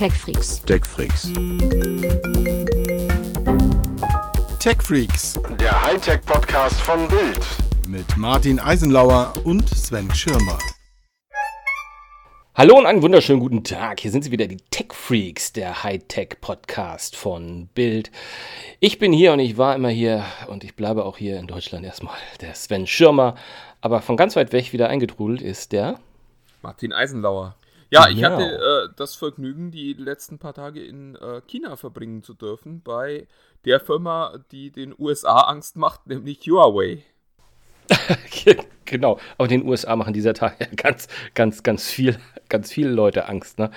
TechFreaks. TechFreaks. TechFreaks. Der Hightech-Podcast von Bild. Mit Martin Eisenlauer und Sven Schirmer. Hallo und einen wunderschönen guten Tag. Hier sind sie wieder, die Tech Freaks, der Hightech-Podcast von Bild. Ich bin hier und ich war immer hier und ich bleibe auch hier in Deutschland erstmal. Der Sven Schirmer, aber von ganz weit weg wieder eingetrudelt ist der Martin Eisenlauer. Ja, ich Genau. hatte äh, das Vergnügen, die letzten paar Tage in äh, China verbringen zu dürfen, bei der Firma, die den USA Angst macht, nämlich Huawei. genau, aber den USA machen dieser Tag ja ganz, ganz, ganz viel, ganz viele Leute Angst. Ne?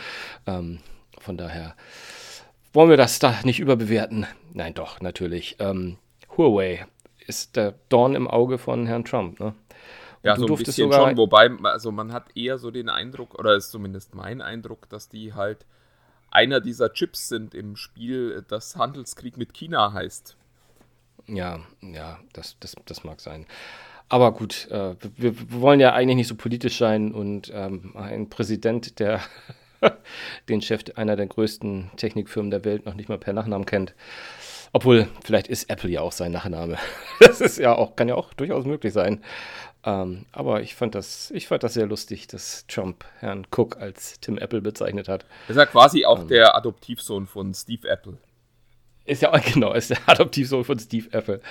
Ähm, von daher wollen wir das da nicht überbewerten. Nein, doch, natürlich. Ähm, Huawei ist der Dorn im Auge von Herrn Trump. Ne? Ja, du so ein bisschen schon, wobei, also man hat eher so den Eindruck, oder ist zumindest mein Eindruck, dass die halt einer dieser Chips sind im Spiel, das Handelskrieg mit China heißt. Ja, ja, das, das, das mag sein. Aber gut, äh, wir, wir wollen ja eigentlich nicht so politisch sein und ähm, ein Präsident, der den Chef einer der größten Technikfirmen der Welt noch nicht mal per Nachnamen kennt. Obwohl, vielleicht ist Apple ja auch sein Nachname. Das ist ja auch, kann ja auch durchaus möglich sein. Ähm, aber ich fand das, ich fand das sehr lustig, dass Trump Herrn Cook als Tim Apple bezeichnet hat. Das ist ja quasi Ähm. auch der Adoptivsohn von Steve Apple. Ist ja auch genau, ist der Adoptivsohn von Steve Apple.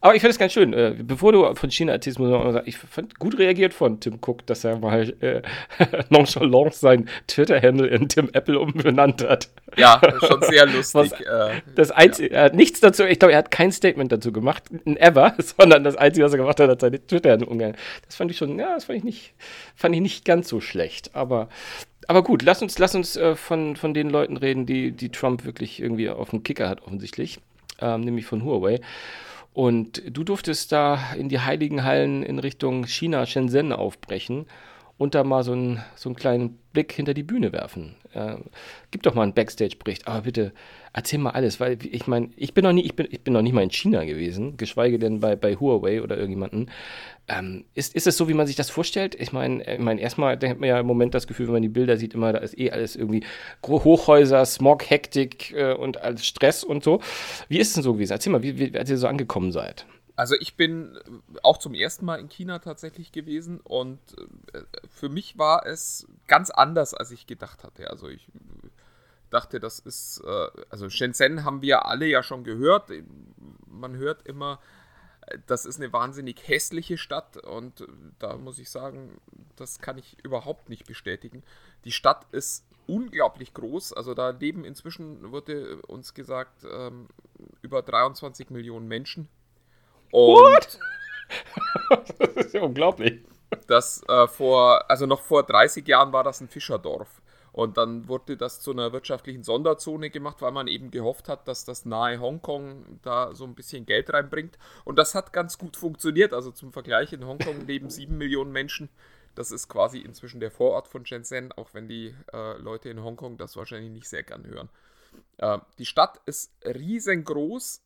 Aber ich finde es ganz schön. Äh, bevor du von China erzählst, muss mal sagen, ich fand gut reagiert von Tim Cook, dass er mal äh, nonchalant sein Twitter-Handle in Tim Apple umbenannt hat. Ja, schon sehr lustig. Was- äh, Das Einzige, er hat nichts dazu, ich glaube, er hat kein Statement dazu gemacht, ever, sondern das Einzige, was er gemacht hat, hat seine Twitter-Handle umgegangen. Das fand ich schon, ja, das fand ich nicht, fand ich nicht ganz so schlecht. Aber, aber gut, lass uns, lass uns äh, von, von den Leuten reden, die, die Trump wirklich irgendwie auf dem Kicker hat, offensichtlich. Ähm, nämlich von Huawei. Und du durftest da in die heiligen Hallen in Richtung China, Shenzhen aufbrechen und da mal so einen, so einen kleinen Blick hinter die Bühne werfen. Äh, gib doch mal einen Backstage-Bericht, aber bitte erzähl mal alles, weil ich meine, ich bin noch nie, ich bin, ich bin noch nicht mal in China gewesen, geschweige denn bei, bei Huawei oder irgendjemanden. Ähm, ist, ist es so, wie man sich das vorstellt? Ich meine, ich mein, erstmal hat man ja im Moment das Gefühl, wenn man die Bilder sieht, immer, da ist eh alles irgendwie Hochhäuser, Smog, Hektik äh, und alles Stress und so. Wie ist es denn so gewesen? Erzähl mal, wie, wie, als ihr so angekommen seid. Also ich bin auch zum ersten Mal in China tatsächlich gewesen und äh, für mich war es ganz anders, als ich gedacht hatte. Also ich dachte, das ist, äh, also Shenzhen haben wir alle ja schon gehört. Man hört immer, äh, das ist eine wahnsinnig hässliche Stadt und äh, da muss ich sagen, das kann ich überhaupt nicht bestätigen. Die Stadt ist unglaublich groß, also da leben inzwischen, wurde uns gesagt, ähm, über 23 Millionen Menschen. Und Das ist ja unglaublich. das äh, vor, also noch vor 30 Jahren war das ein Fischerdorf. Und dann wurde das zu einer wirtschaftlichen Sonderzone gemacht, weil man eben gehofft hat, dass das nahe Hongkong da so ein bisschen Geld reinbringt. Und das hat ganz gut funktioniert. Also zum Vergleich, in Hongkong leben 7 Millionen Menschen. Das ist quasi inzwischen der Vorort von Shenzhen, auch wenn die äh, Leute in Hongkong das wahrscheinlich nicht sehr gern hören. Äh, die Stadt ist riesengroß.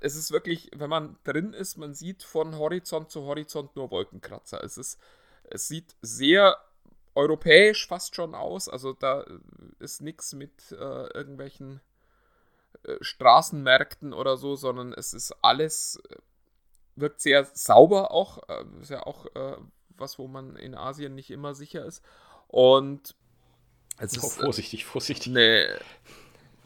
Es ist wirklich, wenn man drin ist, man sieht von Horizont zu Horizont nur Wolkenkratzer. Es ist, es sieht sehr europäisch fast schon aus. Also da ist nichts mit äh, irgendwelchen äh, Straßenmärkten oder so, sondern es ist alles, äh, wirkt sehr sauber auch. Äh, ist ja auch äh, was, wo man in Asien nicht immer sicher ist. Und es ist äh, vorsichtig, vorsichtig. eine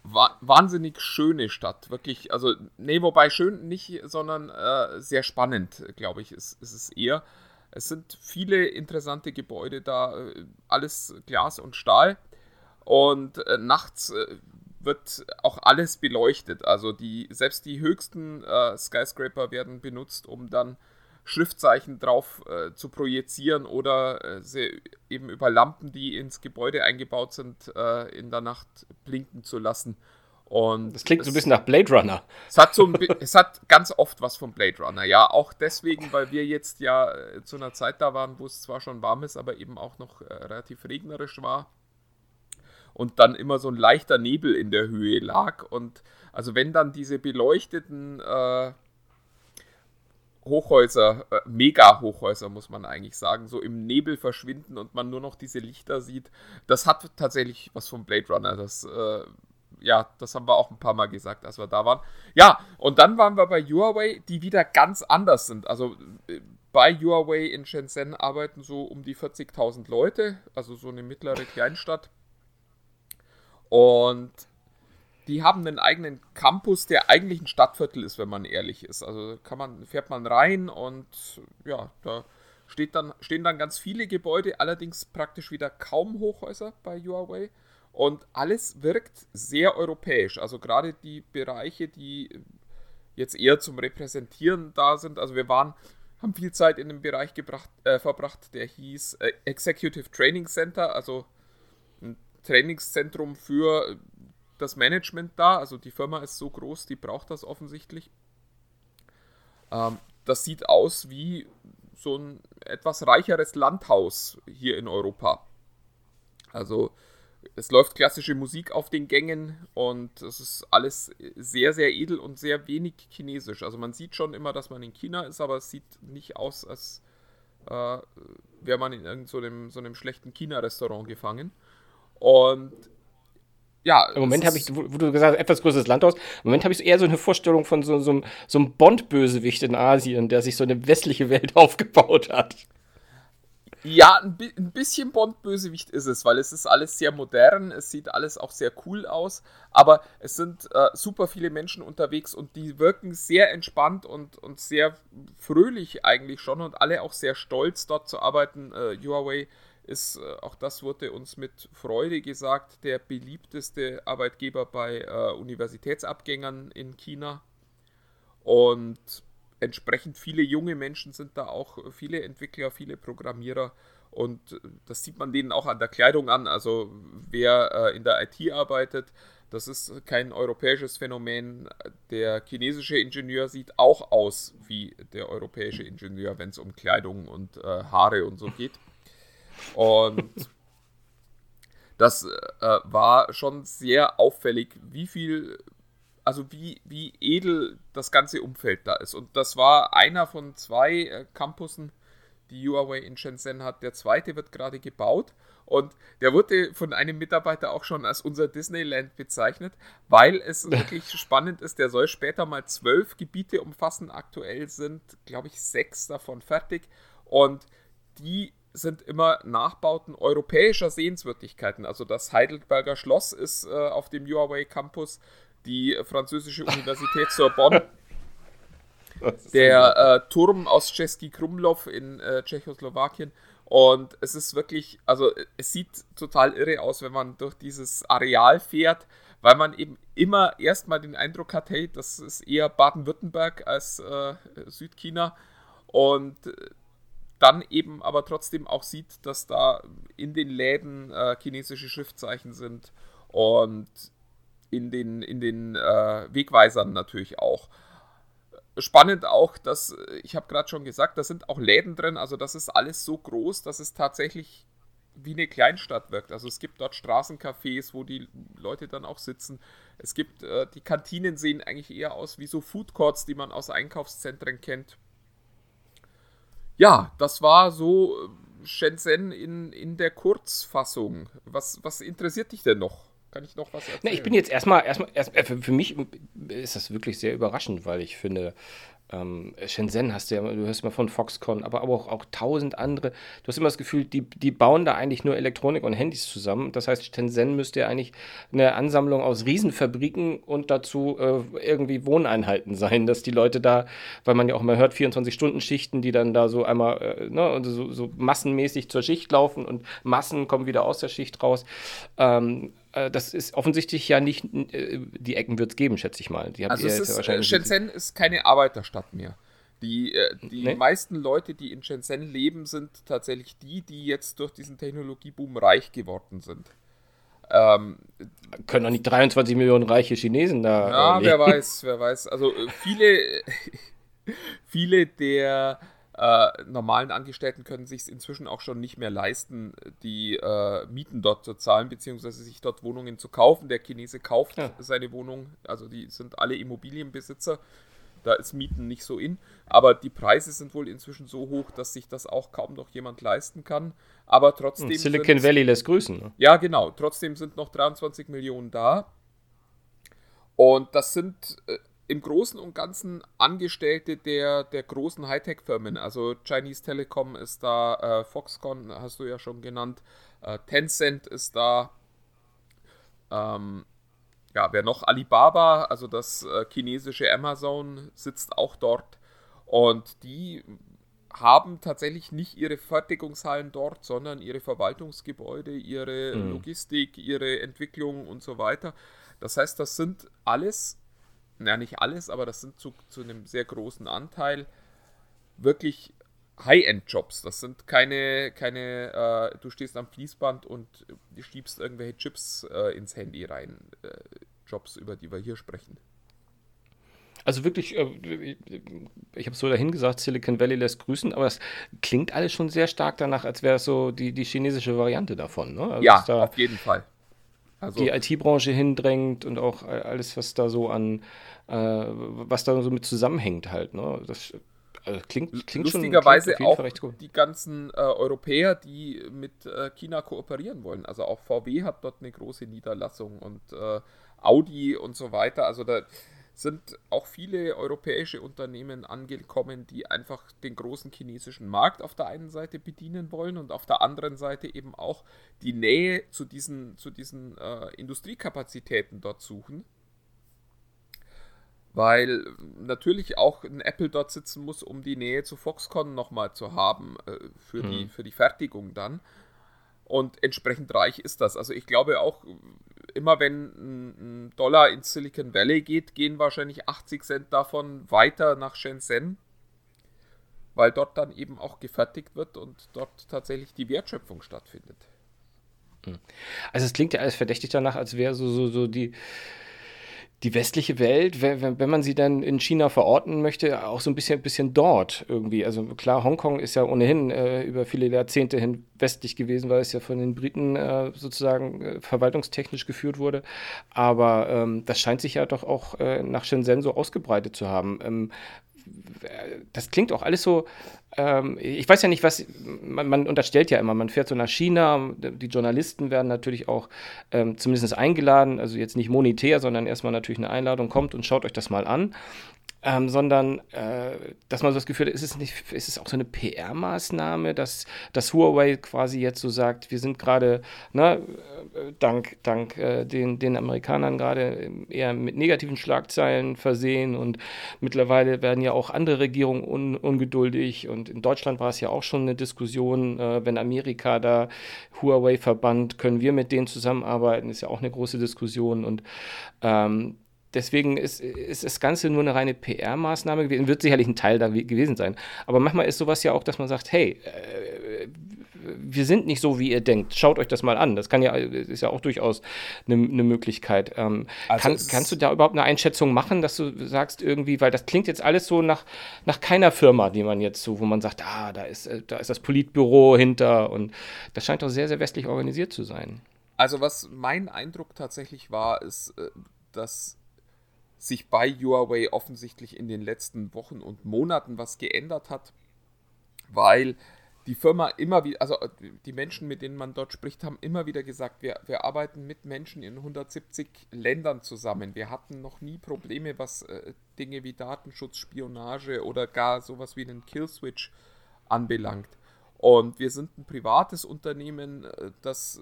wa wahnsinnig schöne Stadt. Wirklich, also, nee, wobei schön nicht, sondern äh, sehr spannend, glaube ich, ist, ist es eher. Es sind viele interessante Gebäude da, äh, alles Glas und Stahl. Und äh, nachts äh, wird auch alles beleuchtet. Also die, selbst die höchsten äh, Skyscraper werden benutzt, um dann Schriftzeichen drauf äh, zu projizieren oder äh, sie eben über Lampen, die ins Gebäude eingebaut sind, äh, in der Nacht blinken zu lassen. Und Das klingt so ein es- bisschen nach Blade Runner. es hat, so ein, es hat ganz oft was von Blade Runner, ja. Auch deswegen, weil wir jetzt ja äh, zu einer Zeit da waren, wo es zwar schon warm ist, aber eben auch noch äh, relativ regnerisch war. Und dann immer so ein leichter Nebel in der Höhe lag. Und also wenn dann diese beleuchteten äh, Hochhäuser, äh, Mega-Hochhäuser, muss man eigentlich sagen, so im Nebel verschwinden und man nur noch diese Lichter sieht. Das hat tatsächlich was vom Blade Runner. Das, äh, ja, das haben wir auch ein paar Mal gesagt, als wir da waren. Ja, und dann waren wir bei Huawei, die wieder ganz anders sind. Also äh, bei Huawei in Shenzhen arbeiten so um die 40.000 Leute, also so eine mittlere Kleinstadt. Und die haben einen eigenen Campus, der eigentlich ein Stadtviertel ist, wenn man ehrlich ist. Also kann man, fährt man rein und ja, da steht dann, stehen dann ganz viele Gebäude, allerdings praktisch wieder kaum Hochhäuser bei Huawei. Und alles wirkt sehr europäisch. Also gerade die Bereiche, die jetzt eher zum Repräsentieren da sind. Also wir waren, haben viel Zeit in einem Bereich gebracht, äh, verbracht, der hieß äh, Executive Training Center, also ein Trainingszentrum für das Management da. Also die Firma ist so groß, die braucht das offensichtlich. Ähm, das sieht aus wie so ein etwas reicheres Landhaus hier in Europa. Also es läuft klassische Musik auf den Gängen und es ist alles sehr, sehr edel und sehr wenig chinesisch. Also man sieht schon immer, dass man in China ist, aber es sieht nicht aus, als äh, wäre man in irgendeinem so, so einem schlechten China-Restaurant gefangen. Und ja. Im Moment habe ich, wo, wo, du gesagt hast, etwas größeres Landhaus, im Moment habe ich eher so eine Vorstellung von so, so, so einem Bond-Bösewicht in Asien, der sich so eine westliche Welt aufgebaut hat. Ja, ein, ein bisschen Bond-Bösewicht ist es, weil es ist alles sehr modern, es sieht alles auch sehr cool aus, aber es sind äh, super viele Menschen unterwegs und die wirken sehr entspannt und, und sehr fröhlich eigentlich schon und alle auch sehr stolz, dort zu arbeiten. Äh, Huawei ist, äh, auch das wurde uns mit Freude gesagt, der beliebteste Arbeitgeber bei äh, Universitätsabgängern in China. Und entsprechend viele junge Menschen sind da auch, viele Entwickler, viele Programmierer. Und das sieht man denen auch an der Kleidung an. Also wer äh, in der IT arbeitet, das ist kein europäisches Phänomen. Der chinesische Ingenieur sieht auch aus wie der europäische Ingenieur, wenn es um Kleidung und äh, Haare und so geht. Und das äh, war schon sehr auffällig, wie viel, also wie, wie edel das ganze Umfeld da ist. Und das war einer von zwei äh, Campussen, die Huawei in Shenzhen hat. Der zweite wird gerade gebaut. Und der wurde von einem Mitarbeiter auch schon als unser Disneyland bezeichnet, weil es wirklich spannend ist. Der soll später mal zwölf Gebiete umfassen. Aktuell sind, glaube ich, sechs davon fertig. Und die sind immer Nachbauten europäischer Sehenswürdigkeiten. Also das Heidelberger Schloss ist äh, auf dem Huawei Campus, die französische Universität Sorbonne, der äh, Turm aus Český Krumlov in äh, Tschechoslowakien. Und es ist wirklich, also es sieht total irre aus, wenn man durch dieses Areal fährt, weil man eben immer erstmal den Eindruck hat, hey, das ist eher Baden-Württemberg als äh, Südchina. Und äh, dann eben aber trotzdem auch sieht, dass da in den Läden äh, chinesische Schriftzeichen sind und in den, in den äh, Wegweisern natürlich auch. Spannend auch, dass, äh, ich habe gerade schon gesagt, da sind auch Läden drin, also das ist alles so groß, dass es tatsächlich wie eine Kleinstadt wirkt. Also es gibt dort Straßencafés, wo die Leute dann auch sitzen. Es gibt, äh, die Kantinen sehen eigentlich eher aus wie so Food Courts, die man aus Einkaufszentren kennt ja, das war so äh, Shenzhen in, in der Kurzfassung. Was, was interessiert dich denn noch? Kann ich noch was erzählen? Na, ich bin jetzt erstmal, erstmal, erst, äh, für, für mich ist das wirklich sehr überraschend, weil ich finde, ähm, Shenzhen hast du ja, du hörst mal von Foxconn, aber auch, auch tausend andere. Du hast immer das Gefühl, die, die bauen da eigentlich nur Elektronik und Handys zusammen. Das heißt, Shenzhen müsste ja eigentlich eine Ansammlung aus Riesenfabriken und dazu äh, irgendwie Wohneinheiten sein, dass die Leute da, weil man ja auch immer hört, 24-Stunden-Schichten, die dann da so einmal äh, ne, so, so massenmäßig zur Schicht laufen und Massen kommen wieder aus der Schicht raus. Ähm, äh, das ist offensichtlich ja nicht, äh, die Ecken wird es geben, schätze ich mal. also es ist, ja Shenzhen ist keine Arbeiterstadt mehr. Die, äh, die nee? meisten Leute, die in Shenzhen leben, sind tatsächlich die, die jetzt durch diesen Technologieboom reich geworden sind. Ähm, Können doch nicht 23 Millionen reiche Chinesen da. Ja, wer weiß, wer weiß. Also viele, viele der äh, normalen Angestellten können sich inzwischen auch schon nicht mehr leisten, die äh, Mieten dort zu zahlen, beziehungsweise sich dort Wohnungen zu kaufen. Der Chinese kauft ja. seine Wohnung, also die sind alle Immobilienbesitzer Da ist Mieten nicht so in. Aber die Preise sind wohl inzwischen so hoch, dass sich das auch kaum noch jemand leisten kann. Aber trotzdem. Hm, Silicon Valley lässt grüßen. Ne? Ja, genau. Trotzdem sind noch 23 Millionen da. Und das sind äh, im Großen und Ganzen Angestellte der, der großen Hightech-Firmen. Also Chinese Telecom ist da, äh, Foxconn hast du ja schon genannt, äh, Tencent ist da. Ähm, ja, wer noch? Alibaba, also das äh, chinesische Amazon, sitzt auch dort. Und die haben tatsächlich nicht ihre Fertigungshallen dort, sondern ihre Verwaltungsgebäude, ihre mhm. Logistik, ihre Entwicklung und so weiter. Das heißt, das sind alles, ja nicht alles, aber das sind zu, zu einem sehr großen Anteil wirklich High-End-Jobs. Das sind keine, keine äh, du stehst am Fließband und schiebst irgendwelche Chips äh, ins Handy rein. Äh, Jobs, über die wir hier sprechen. Also wirklich, äh, ich habe es so dahin gesagt, Silicon Valley lässt grüßen, aber es klingt alles schon sehr stark danach, als wäre es so die, die chinesische Variante davon. Ne? Also ja, auf jeden Fall. Also die IT-Branche hindrängt und auch alles, was da so an, äh, was da so mit zusammenhängt halt. Ne? Das also klingt, klingt Lustigerweise schon, klingt auch die ganzen äh, Europäer, die mit äh, China kooperieren wollen. Also auch VW hat dort eine große Niederlassung und äh, Audi und so weiter. Also da sind auch viele europäische Unternehmen angekommen, die einfach den großen chinesischen Markt auf der einen Seite bedienen wollen und auf der anderen Seite eben auch die Nähe zu diesen, zu diesen äh, Industriekapazitäten dort suchen. Weil natürlich auch ein Apple dort sitzen muss, um die Nähe zu Foxconn nochmal zu haben äh, für, mhm. die, für die Fertigung dann. Und entsprechend reich ist das. Also ich glaube auch, immer wenn ein Dollar ins Silicon Valley geht, gehen wahrscheinlich 80 Cent davon weiter nach Shenzhen, weil dort dann eben auch gefertigt wird und dort tatsächlich die Wertschöpfung stattfindet. Hm. Also es klingt ja alles verdächtig danach, als wäre so, so, so die, die westliche Welt, wenn, wenn man sie dann in China verorten möchte, auch so ein bisschen, bisschen dort irgendwie. Also klar, Hongkong ist ja ohnehin äh, über viele Jahrzehnte hin westlich gewesen, weil es ja von den Briten äh, sozusagen äh, verwaltungstechnisch geführt wurde. Aber ähm, das scheint sich ja doch auch äh, nach Shenzhen so ausgebreitet zu haben. Ähm, das klingt auch alles so, ähm, ich weiß ja nicht, was, man, man, unterstellt ja immer, man fährt so nach China, die Journalisten werden natürlich auch ähm, zumindest eingeladen, also jetzt nicht monetär, sondern erstmal natürlich eine Einladung, kommt und schaut euch das mal an ähm, sondern äh, dass man so das Gefühl hat, ist es nicht, ist es auch so eine PR-Maßnahme, dass, dass Huawei quasi jetzt so sagt, wir sind gerade, ne, äh, dank, dank äh, den, den Amerikanern gerade eher mit negativen Schlagzeilen versehen und mittlerweile werden ja auch andere Regierungen un, ungeduldig und in Deutschland war es ja auch schon eine Diskussion, äh, wenn Amerika da Huawei verbannt, können wir mit denen zusammenarbeiten, ist ja auch eine große Diskussion und ähm, Deswegen ist, ist das Ganze nur eine reine PR-Maßnahme gewesen, wird sicherlich ein Teil da gewesen sein. Aber manchmal ist sowas ja auch, dass man sagt, hey, äh, wir sind nicht so, wie ihr denkt. Schaut euch das mal an. Das kann ja, ist ja auch durchaus eine, eine Möglichkeit. Ähm, also kann, kannst du da überhaupt eine Einschätzung machen, dass du sagst irgendwie, weil das klingt jetzt alles so nach, nach keiner Firma, die man jetzt so, wo man sagt, ah, da ist, äh, da ist das Politbüro hinter und das scheint doch sehr, sehr westlich organisiert zu sein. Also was mein Eindruck tatsächlich war, ist, äh, dass sich bei Huawei offensichtlich in den letzten Wochen und Monaten was geändert hat, weil die Firma immer wieder, also die Menschen, mit denen man dort spricht, haben immer wieder gesagt, wir, wir arbeiten mit Menschen in 170 Ländern zusammen. Wir hatten noch nie Probleme, was äh, Dinge wie Datenschutz, Spionage oder gar sowas wie einen Killswitch anbelangt. Und wir sind ein privates Unternehmen, äh, das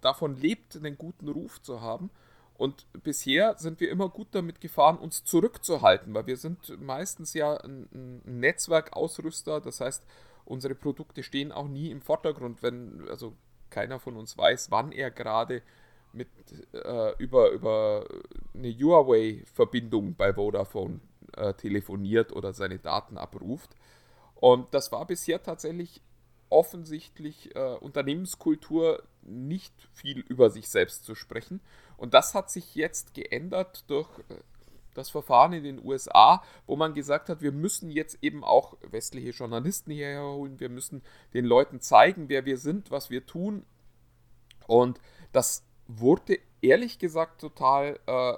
davon lebt, einen guten Ruf zu haben. Und bisher sind wir immer gut damit gefahren, uns zurückzuhalten, weil wir sind meistens ja ein, ein Netzwerkausrüster. Das heißt, unsere Produkte stehen auch nie im Vordergrund, wenn also keiner von uns weiß, wann er gerade mit äh, über, über eine Huawei-Verbindung bei Vodafone äh, telefoniert oder seine Daten abruft. Und das war bisher tatsächlich offensichtlich äh, Unternehmenskultur nicht viel über sich selbst zu sprechen. Und das hat sich jetzt geändert durch äh, das Verfahren in den USA, wo man gesagt hat, wir müssen jetzt eben auch westliche Journalisten hierher holen, wir müssen den Leuten zeigen, wer wir sind, was wir tun. Und das wurde ehrlich gesagt total äh,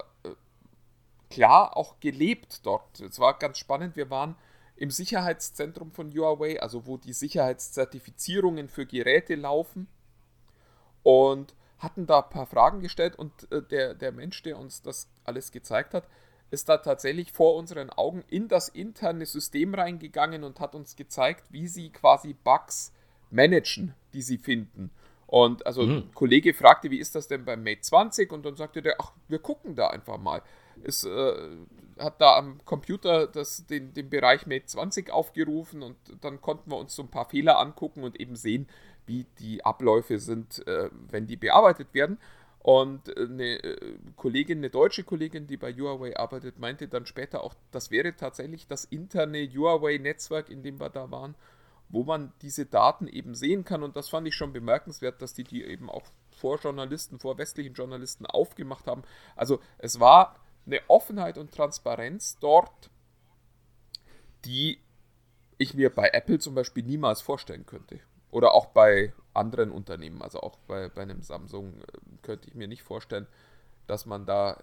klar auch gelebt dort. Es war ganz spannend. Wir waren im Sicherheitszentrum von Huawei, also wo die Sicherheitszertifizierungen für Geräte laufen und hatten da ein paar Fragen gestellt und äh, der, der Mensch, der uns das alles gezeigt hat, ist da tatsächlich vor unseren Augen in das interne System reingegangen und hat uns gezeigt, wie sie quasi Bugs managen, die sie finden. Und also mhm. ein Kollege fragte, wie ist das denn beim Mate 20? Und dann sagte der, ach, wir gucken da einfach mal. Es äh, hat da am Computer das, den, den Bereich Mate 20 aufgerufen und dann konnten wir uns so ein paar Fehler angucken und eben sehen, wie die Abläufe sind, äh, wenn die bearbeitet werden. Und eine äh, Kollegin, eine deutsche Kollegin, die bei Huawei arbeitet, meinte dann später auch, das wäre tatsächlich das interne Huawei-Netzwerk, in dem wir da waren, wo man diese Daten eben sehen kann. Und das fand ich schon bemerkenswert, dass die die eben auch vor Journalisten, vor westlichen Journalisten aufgemacht haben. Also es war eine Offenheit und Transparenz dort, die ich mir bei Apple zum Beispiel niemals vorstellen könnte. Oder auch bei anderen Unternehmen, also auch bei, bei einem Samsung, äh, könnte ich mir nicht vorstellen, dass man da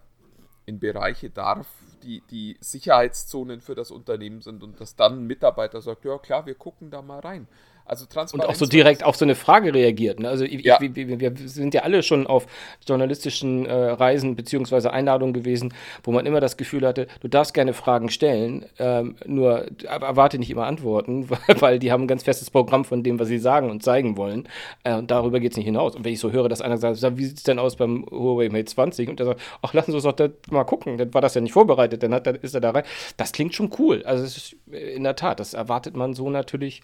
in Bereiche darf, die, die Sicherheitszonen für das Unternehmen sind und dass dann ein Mitarbeiter sagt, ja klar, wir gucken da mal rein. Also Transparenz. Und auch so direkt auf so eine Frage reagiert. Ne? Also ich, ja. ich, wir, wir, sind ja alle schon auf journalistischen äh, Reisen bzw. Einladungen gewesen, wo man immer das Gefühl hatte, du darfst gerne Fragen stellen, ähm, nur erwarte nicht immer Antworten, weil die haben ein ganz festes Programm von dem, was sie sagen und zeigen wollen. Äh, und darüber geht es nicht hinaus. Und wenn ich so höre, dass einer sagt, wie sieht es denn aus beim Huawei Mate 20? Und der sagt, ach, lassen Sie uns doch mal gucken, dann war das ja nicht vorbereitet, dann, hat, dann ist er da rein. Das klingt schon cool. Also ist, in der Tat, das erwartet man so natürlich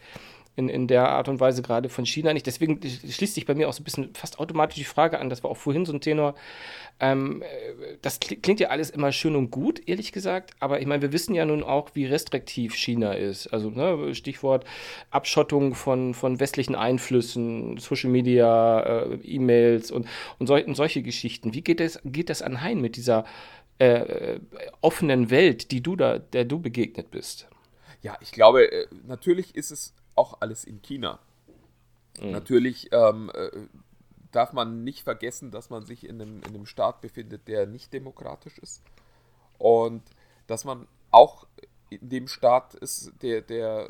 in, in der Art und Weise gerade von China nicht. Deswegen schließt sich bei mir auch so ein bisschen fast automatisch die Frage an, das war auch vorhin so ein Tenor. Ähm, äh, das klingt ja alles immer schön und gut, ehrlich gesagt, aber ich meine, wir wissen ja nun auch, wie restriktiv China ist. Also ne, Stichwort Abschottung von, von westlichen Einflüssen, Social Media, äh, E-Mails und, und, sol und, solche Geschichten. Wie geht das, geht das anheim mit dieser äh, offenen Welt, die du da, der du begegnet bist? Ja, ich glaube, äh, natürlich ist es auch alles in China. Mhm. Natürlich ähm, äh, darf man nicht vergessen, dass man sich in einem, in einem Staat befindet, der nicht demokratisch ist. Und dass man auch in dem Staat ist, der, der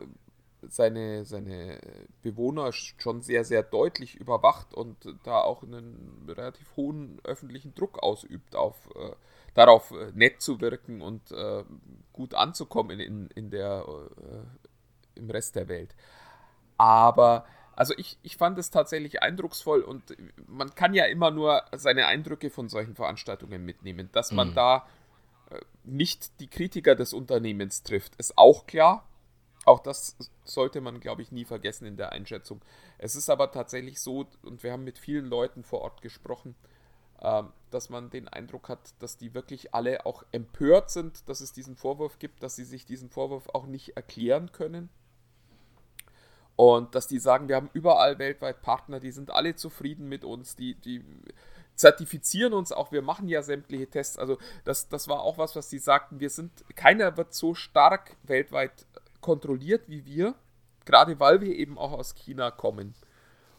seine, seine Bewohner schon sehr, sehr deutlich überwacht und da auch einen relativ hohen öffentlichen Druck ausübt, auf, äh, darauf äh, nett zu wirken und äh, gut anzukommen in, in der, äh, im Rest der Welt. Aber also ich, ich fand es tatsächlich eindrucksvoll und man kann ja immer nur seine Eindrücke von solchen Veranstaltungen mitnehmen. Dass man mhm. da äh, nicht die Kritiker des Unternehmens trifft, ist auch klar. Auch das sollte man, glaube ich, nie vergessen in der Einschätzung. Es ist aber tatsächlich so, und wir haben mit vielen Leuten vor Ort gesprochen, äh, dass man den Eindruck hat, dass die wirklich alle auch empört sind, dass es diesen Vorwurf gibt, dass sie sich diesen Vorwurf auch nicht erklären können und dass die sagen, wir haben überall weltweit Partner, die sind alle zufrieden mit uns, die, die zertifizieren uns auch, wir machen ja sämtliche Tests. Also das, das war auch was, was die sagten, wir sind, keiner wird so stark weltweit kontrolliert wie wir, gerade weil wir eben auch aus China kommen.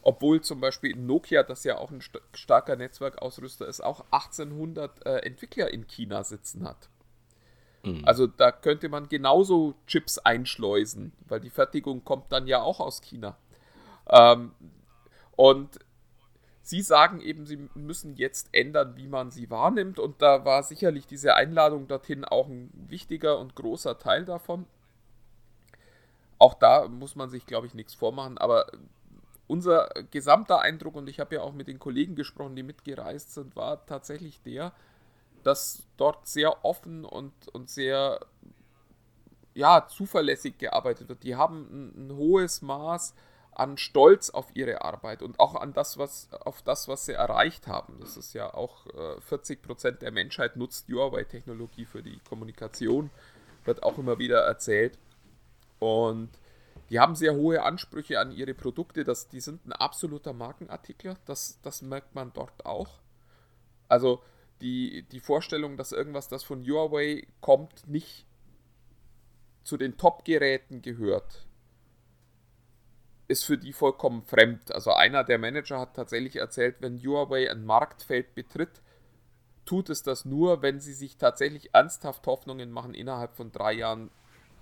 Obwohl zum Beispiel Nokia, das ja auch ein starker Netzwerkausrüster ist, auch 1800 äh, Entwickler in China sitzen hat. Mhm. Also da könnte man genauso Chips einschleusen, weil die Fertigung kommt dann ja auch aus China. Ähm, und Sie sagen eben, Sie müssen jetzt ändern, wie man sie wahrnimmt. Und da war sicherlich diese Einladung dorthin auch ein wichtiger und großer Teil davon. Auch da muss man sich, glaube ich, nichts vormachen. Aber unser gesamter Eindruck, und ich habe ja auch mit den Kollegen gesprochen, die mitgereist sind, war tatsächlich der, dass dort sehr offen und, und sehr ja, zuverlässig gearbeitet wird. Die haben ein, ein, hohes Maß an Stolz auf ihre Arbeit und auch an das, was, auf das, was sie erreicht haben. Das ist ja auch äh, 40 Prozent der Menschheit nutzt Huawei-Technologie für die Kommunikation, wird auch immer wieder erzählt. Und die haben sehr hohe Ansprüche an ihre Produkte. Das, die sind ein absoluter Markenartikler. Das, das merkt man dort auch. Also die, die Vorstellung, dass irgendwas, das von Huawei kommt, nicht zu den Top-Geräten gehört, ist für die vollkommen fremd. Also einer der Manager hat tatsächlich erzählt, wenn Huawei ein Marktfeld betritt, tut es das nur, wenn sie sich tatsächlich ernsthaft Hoffnungen machen, innerhalb von drei Jahren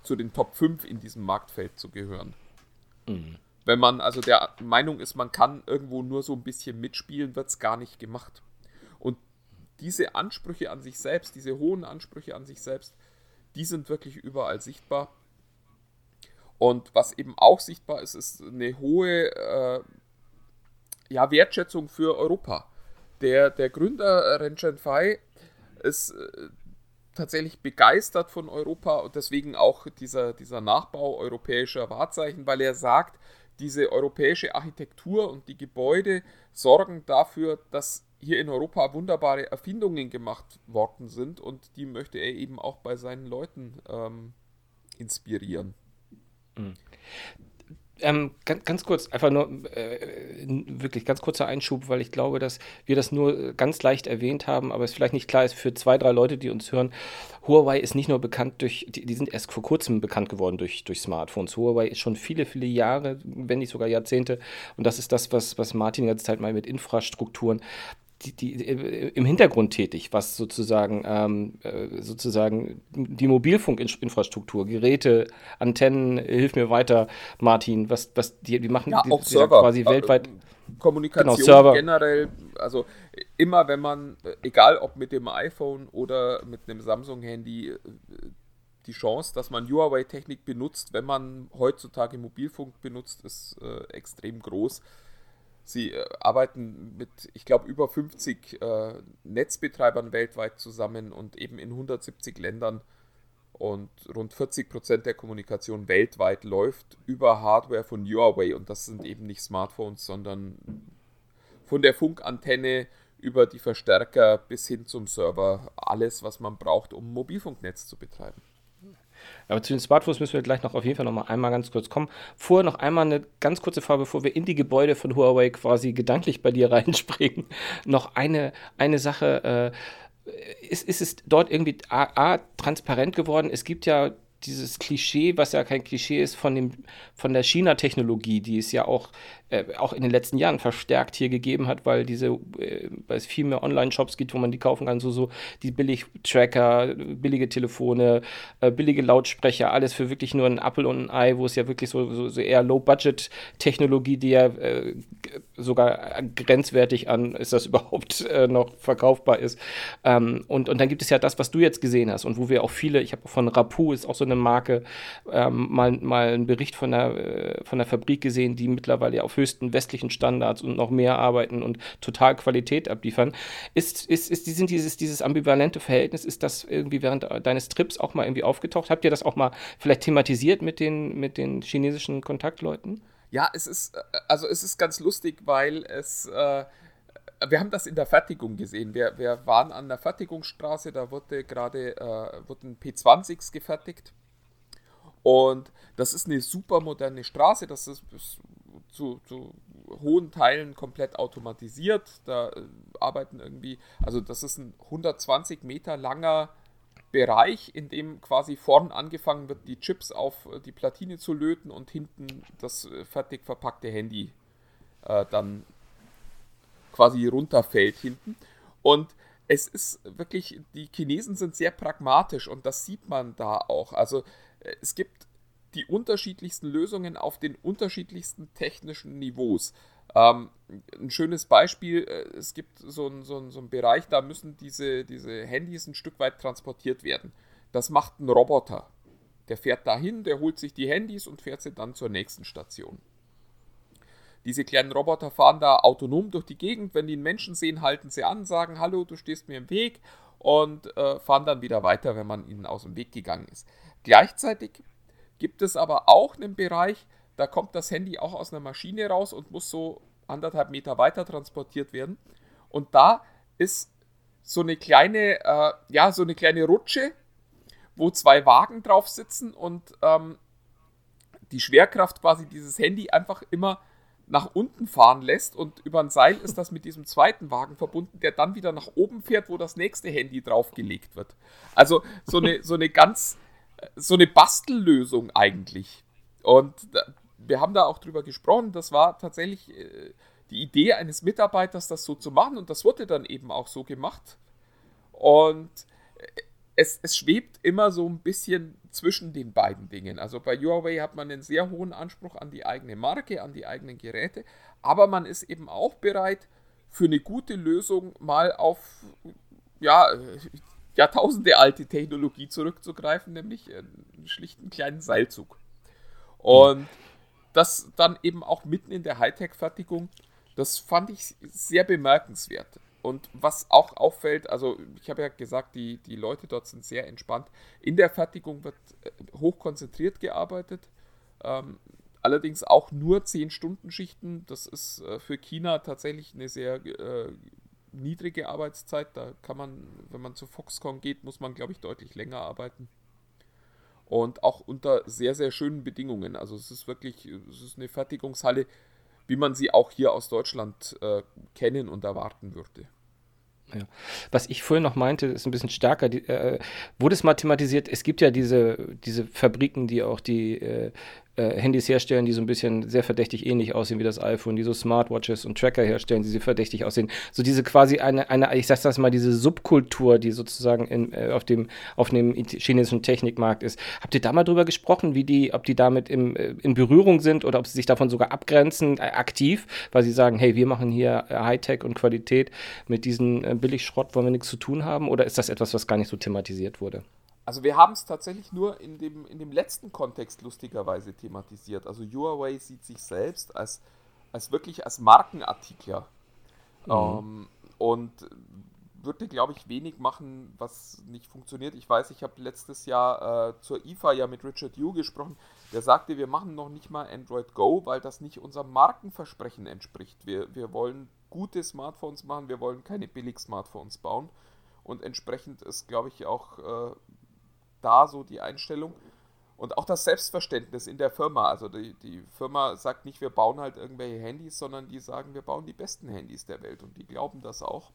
zu den Top 5 in diesem Marktfeld zu gehören. Mhm. Wenn man also der Meinung ist, man kann irgendwo nur so ein bisschen mitspielen, wird es gar nicht gemacht. Diese Ansprüche an sich selbst, diese hohen Ansprüche an sich selbst, die sind wirklich überall sichtbar. Und was eben auch sichtbar ist, ist eine hohe äh, ja, Wertschätzung für Europa. Der, der Gründer Ren Fai ist äh, tatsächlich begeistert von Europa und deswegen auch dieser, dieser Nachbau europäischer Wahrzeichen, weil er sagt, diese europäische Architektur und die Gebäude sorgen dafür, dass hier in Europa wunderbare Erfindungen gemacht worden sind und die möchte er eben auch bei seinen Leuten ähm, inspirieren. Ähm, ganz, ganz, kurz, einfach nur äh, wirklich ganz kurzer Einschub, weil ich glaube, dass wir das nur ganz leicht erwähnt haben, aber es vielleicht nicht klar ist für zwei, drei Leute, die uns hören. Huawei ist nicht nur bekannt durch, die, die sind erst vor kurzem bekannt geworden durch, durch Smartphones. Huawei ist schon viele, viele Jahre, wenn nicht sogar Jahrzehnte, und das ist das, was, was Martin ganze Zeit mal mit Infrastrukturen die, die, äh, im Hintergrund tätig, was sozusagen, ähm, äh, sozusagen die Mobilfunkinfrastruktur, Geräte, Antennen, hilf mir weiter, Martin, was, was die, die machen ja, auch die, Server. quasi weltweit. Äh, Kommunikation genau, Server. generell, also immer wenn man, egal ob mit dem iPhone oder mit einem Samsung-Handy, die Chance, dass man Huawei-Technik benutzt, wenn man heutzutage Mobilfunk benutzt, ist äh, extrem groß. Sie äh, arbeiten mit, ich glaube, über 50 äh, Netzbetreibern weltweit zusammen und eben in 170 Ländern. Und rund 40 Prozent der Kommunikation weltweit läuft über Hardware von Huawei. Und das sind eben nicht Smartphones, sondern von der Funkantenne über die Verstärker bis hin zum Server. Alles, was man braucht, um Mobilfunknetz zu betreiben. Aber zu den Smartphones müssen wir gleich noch auf jeden Fall noch mal einmal ganz kurz kommen. Vorher noch einmal eine ganz kurze Frage, bevor wir in die Gebäude von Huawei quasi gedanklich bei dir reinspringen. noch eine, eine Sache. Äh, ist, ist es dort irgendwie A, A, transparent geworden? Es gibt ja dieses Klischee, was ja kein Klischee ist, von, dem, von der China-Technologie, die es ja auch äh, auch in den letzten Jahren verstärkt hier gegeben hat, weil diese, äh, weil es viel mehr Online-Shops gibt, wo man die kaufen kann, so, so die Billig-Tracker, billige Telefone, äh, billige Lautsprecher, alles für wirklich nur ein Apple und ein Ei, wo es ja wirklich so, so, so eher Low-Budget-Technologie, die ja äh, sogar grenzwertig an, ist das überhaupt äh, noch verkaufbar ist. Ähm, und, und dann gibt es ja das, was du jetzt gesehen hast und wo wir auch viele, ich habe von Rapu, ist auch so eine Marke, ähm, mal, mal einen Bericht von der, von der Fabrik gesehen, die mittlerweile ja auf höchsten westlichen Standards und noch mehr arbeiten und total Qualität abliefern. Ist, ist, ist, sind dieses, dieses ambivalente Verhältnis, ist das irgendwie während deines Trips auch mal irgendwie aufgetaucht? Habt ihr das auch mal vielleicht thematisiert mit den, mit den chinesischen Kontaktleuten? Ja, es ist, also es ist ganz lustig, weil es, äh, wir haben das in der Fertigung gesehen. Wir, wir waren an der Fertigungsstraße, da wurde gerade äh, wurden P20s gefertigt. Und das ist eine super moderne Straße, das ist, ist zu, zu hohen Teilen komplett automatisiert. Da äh, arbeiten irgendwie, also das ist ein 120 Meter langer Bereich, in dem quasi vorn angefangen wird, die Chips auf äh, die Platine zu löten und hinten das äh, fertig verpackte Handy äh, dann quasi runterfällt hinten. Und es ist wirklich, die Chinesen sind sehr pragmatisch und das sieht man da auch. Also es gibt die unterschiedlichsten Lösungen auf den unterschiedlichsten technischen Niveaus. Ähm, ein schönes Beispiel, äh, es gibt so einen so so ein Bereich, da müssen diese, diese Handys ein Stück weit transportiert werden. Das macht ein Roboter. Der fährt dahin, der holt sich die Handys und fährt sie dann zur nächsten Station. Diese kleinen Roboter fahren da autonom durch die Gegend. Wenn die einen Menschen sehen, halten sie an, sagen, hallo, du stehst mir im Weg und äh, fahren dann wieder weiter, wenn man ihnen aus dem Weg gegangen ist. Gleichzeitig gibt es aber auch einen Bereich, da kommt das Handy auch aus einer Maschine raus und muss so anderthalb Meter weiter transportiert werden. Und da ist so eine kleine, äh, ja, so eine kleine Rutsche, wo zwei Wagen drauf sitzen und ähm, die Schwerkraft quasi dieses Handy einfach immer nach unten fahren lässt und über ein Seil ist das mit diesem zweiten Wagen verbunden, der dann wieder nach oben fährt, wo das nächste Handy draufgelegt wird. Also so eine, so eine ganz so eine Bastellösung eigentlich. Und wir haben da auch drüber gesprochen, das war tatsächlich äh, die Idee eines Mitarbeiters, das so zu machen und das wurde dann eben auch so gemacht. Und es, es schwebt immer so ein bisschen zwischen den beiden Dingen. Also bei Huawei hat man einen sehr hohen Anspruch an die eigene Marke, an die eigenen Geräte, aber man ist eben auch bereit, für eine gute Lösung mal auf ja, Jahrtausende alte Technologie zurückzugreifen, nämlich einen schlichten kleinen Seilzug. Und das dann eben auch mitten in der Hightech-Fertigung, das fand ich sehr bemerkenswert. Und was auch auffällt, also ich habe ja gesagt, die, die Leute dort sind sehr entspannt. In der Fertigung wird äh, hochkonzentriert gearbeitet. Ähm, allerdings auch nur 10-Stunden-Schichten. Das ist äh, für China tatsächlich eine sehr äh, niedrige Arbeitszeit. Da kann man, wenn man zu Foxconn geht, muss man, glaube ich, deutlich länger arbeiten. Und auch unter sehr, sehr schönen Bedingungen. Also es ist wirklich, es ist eine Fertigungshalle, wie man sie auch hier aus Deutschland äh, kennen und erwarten würde. Ja. Was ich vorhin noch meinte, ist ein bisschen stärker. Die, äh, wurde es mal thematisiert? Es gibt ja diese, diese Fabriken, die auch die äh, Handys herstellen, die so ein bisschen sehr verdächtig ähnlich aussehen wie das iPhone, die so Smartwatches und Tracker herstellen, die sie verdächtig aussehen. So diese quasi eine, eine ich sag das mal, diese Subkultur, die sozusagen in, äh, auf, dem, auf dem chinesischen Technikmarkt ist. Habt ihr da mal drüber gesprochen, wie die, ob die damit im, äh, in Berührung sind oder ob sie sich davon sogar abgrenzen, äh, aktiv, weil sie sagen, hey, wir machen hier äh, Hightech und Qualität mit diesem äh, Billigschrott, wollen wir nichts zu tun haben? Oder ist das etwas, was gar nicht so thematisiert wurde? Also wir haben es tatsächlich nur in dem, in dem letzten Kontext lustigerweise thematisiert. Also Huawei sieht sich selbst als, als wirklich als Markenartikler. Mhm. Ähm, und würde, glaube ich, wenig machen, was nicht funktioniert. Ich weiß, ich habe letztes Jahr äh, zur IFA ja mit Richard Yu gesprochen. Der sagte, wir machen noch nicht mal Android Go, weil das nicht unserem Markenversprechen entspricht. Wir, wir wollen gute Smartphones machen, wir wollen keine Billig-Smartphones bauen. Und entsprechend ist, glaube ich, auch äh, da so die Einstellung. Und auch das Selbstverständnis in der Firma. Also die, die Firma sagt nicht, wir bauen halt irgendwelche Handys, sondern die sagen, wir bauen die besten Handys der Welt. Und die glauben das auch.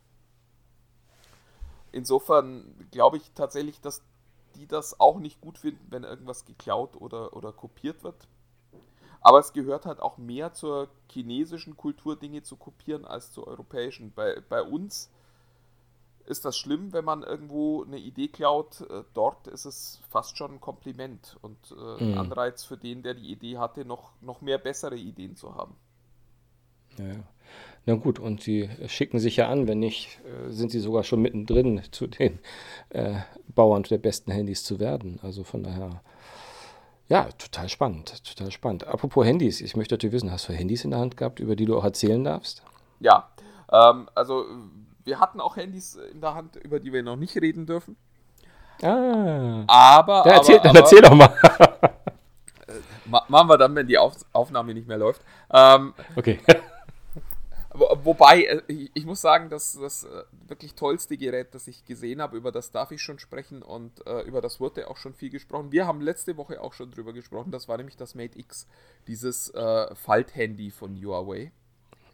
Insofern glaube ich tatsächlich, dass die das auch nicht gut finden, wenn irgendwas geklaut oder, oder kopiert wird. Aber es gehört halt auch mehr zur chinesischen Kultur, Dinge zu kopieren, als zur europäischen. Bei, bei uns ist das schlimm, wenn man irgendwo eine Idee klaut. Äh, dort ist es fast schon ein Kompliment und äh, ein mhm. Anreiz für den, der die Idee hatte, noch, noch mehr bessere Ideen zu haben. Ja, ja. Na gut, und sie schicken sich ja an, wenn nicht, äh, sind sie sogar schon mittendrin zu den äh, Bauern der besten Handys zu werden. Also von daher, ja, total spannend, total spannend. Apropos Handys, ich möchte natürlich wissen, hast du Handys in der Hand gehabt, über die du auch erzählen darfst? Ja, ähm, also wir hatten auch Handys in der Hand, über die wir noch nicht reden dürfen. Ah. Aber. Ja, erzähl, aber, dann erzähl doch mal. Äh, machen wir dann, wenn die Auf Aufnahme nicht mehr läuft. Ähm, okay. Wo, wobei, äh, ich, ich, muss sagen, dass das äh, wirklich tollste Gerät, das ich gesehen habe, über das darf ich schon sprechen und äh, über das wurde auch schon viel gesprochen. Wir haben letzte Woche auch schon drüber gesprochen, das war nämlich das Mate X, dieses äh, Falthandy von Huawei.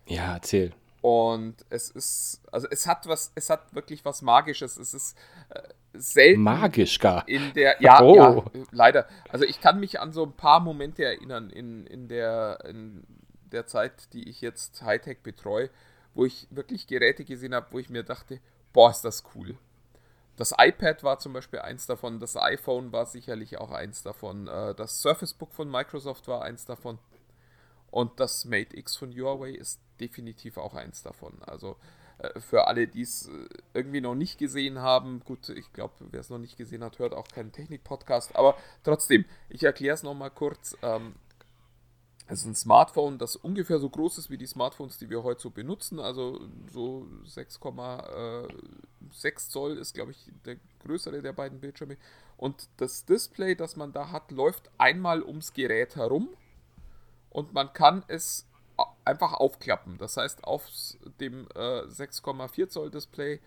Ja, erzähl. Und es ist, also es hat was, es hat wirklich was Magisches. Es ist äh, selten. Magisch gar. In der, ja, oh. ja, leider. Also ich kann mich an so ein paar Momente erinnern in, in, der, in der Zeit, die ich jetzt Hightech betreue, wo ich wirklich Geräte gesehen habe, wo ich mir dachte, boah, ist das cool. Das iPad war zum Beispiel eins davon, das iPhone war sicherlich auch eins davon, äh, das Surface Book von Microsoft war eins davon und das Mate X von Huawei ist definitiv auch eins davon. Also äh, für alle, die es äh, irgendwie noch nicht gesehen haben, gut, ich glaube, wer es noch nicht gesehen hat, hört auch keinen Technik-Podcast, aber trotzdem, ich erkläre es nochmal kurz. Ähm, es ist ein Smartphone, das ungefähr so groß ist wie die Smartphones, die wir heute so benutzen. Also so 6,6 Zoll ist, glaube ich, der größere der beiden Bildschirme. Und das Display, das man da hat, läuft einmal ums Gerät herum. Und man kann es einfach aufklappen. Das heißt, auf dem äh, 6,4 Zoll Display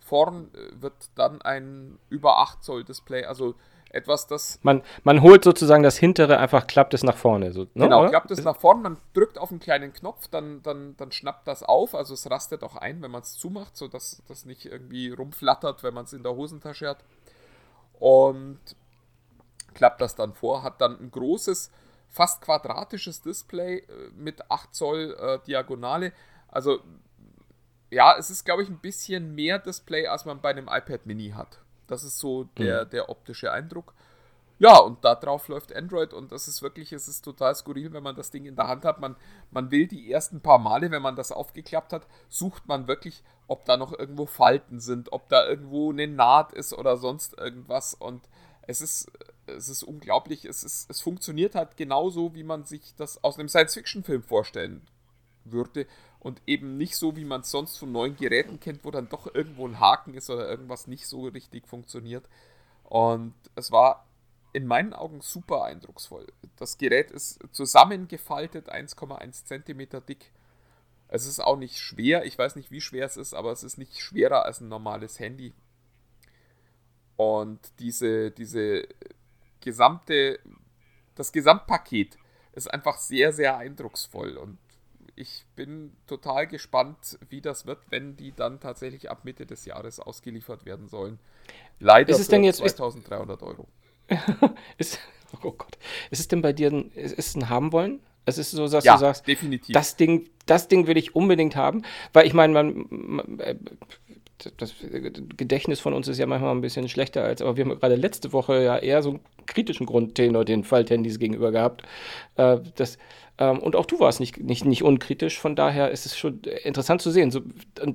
vorn äh, wird dann ein über 8 Zoll Display, also etwas, das. Man, man holt sozusagen das hintere, einfach klappt es nach vorne. So, ne? Genau, oder? klappt es nach vorne, man drückt auf einen kleinen Knopf, dann, dann, dann schnappt das auf, also es rastet auch ein, wenn man es zumacht, sodass das nicht irgendwie rumflattert, wenn man es in der Hosentasche hat. Und klappt das dann vor, hat dann ein großes fast quadratisches Display äh, mit 8 Zoll äh, Diagonale. Also ja, es ist, glaube ich, ein bisschen mehr Display, als man bei einem iPad Mini hat. Das ist so der, mhm. der optische Eindruck. Ja, und da drauf läuft Android und das ist wirklich, es ist total skurril, wenn man das Ding in der Hand hat. Man, man will die ersten paar Male, wenn man das aufgeklappt hat, sucht man wirklich, ob da noch irgendwo Falten sind, ob da irgendwo eine Naht ist oder sonst irgendwas. Und es ist, es ist unglaublich, es, ist, es funktioniert halt genauso, wie man sich das aus einem Science-Fiction-Film vorstellen würde und eben nicht so, wie man es sonst von neuen Geräten kennt, wo dann doch irgendwo ein Haken ist oder irgendwas nicht so richtig funktioniert. Und es war in meinen Augen super eindrucksvoll. Das Gerät ist zusammengefaltet, 1,1 cm dick. Es ist auch nicht schwer, ich weiß nicht, wie schwer es ist, aber es ist nicht schwerer als ein normales Handy. Und diese, diese gesamte, das Gesamtpaket ist einfach sehr, sehr eindrucksvoll. Und ich bin total gespannt, wie das wird, wenn die dann tatsächlich ab Mitte des Jahres ausgeliefert werden sollen. Leider ist es denn jetzt 2300 Euro. ist, oh Gott. Ist es denn bei dir ein, ist es ein haben wollen? Es ist so, dass ja, du sagst, definitiv. das Ding, das Ding will ich unbedingt haben, weil ich meine, man, man äh, das Gedächtnis von uns ist ja manchmal ein bisschen schlechter als, aber wir haben gerade letzte Woche ja eher so einen kritischen Grundtenor den Falthandys gegenüber gehabt. Äh, das, ähm, und auch du warst nicht, nicht, nicht unkritisch, von daher ist es schon interessant zu sehen. So,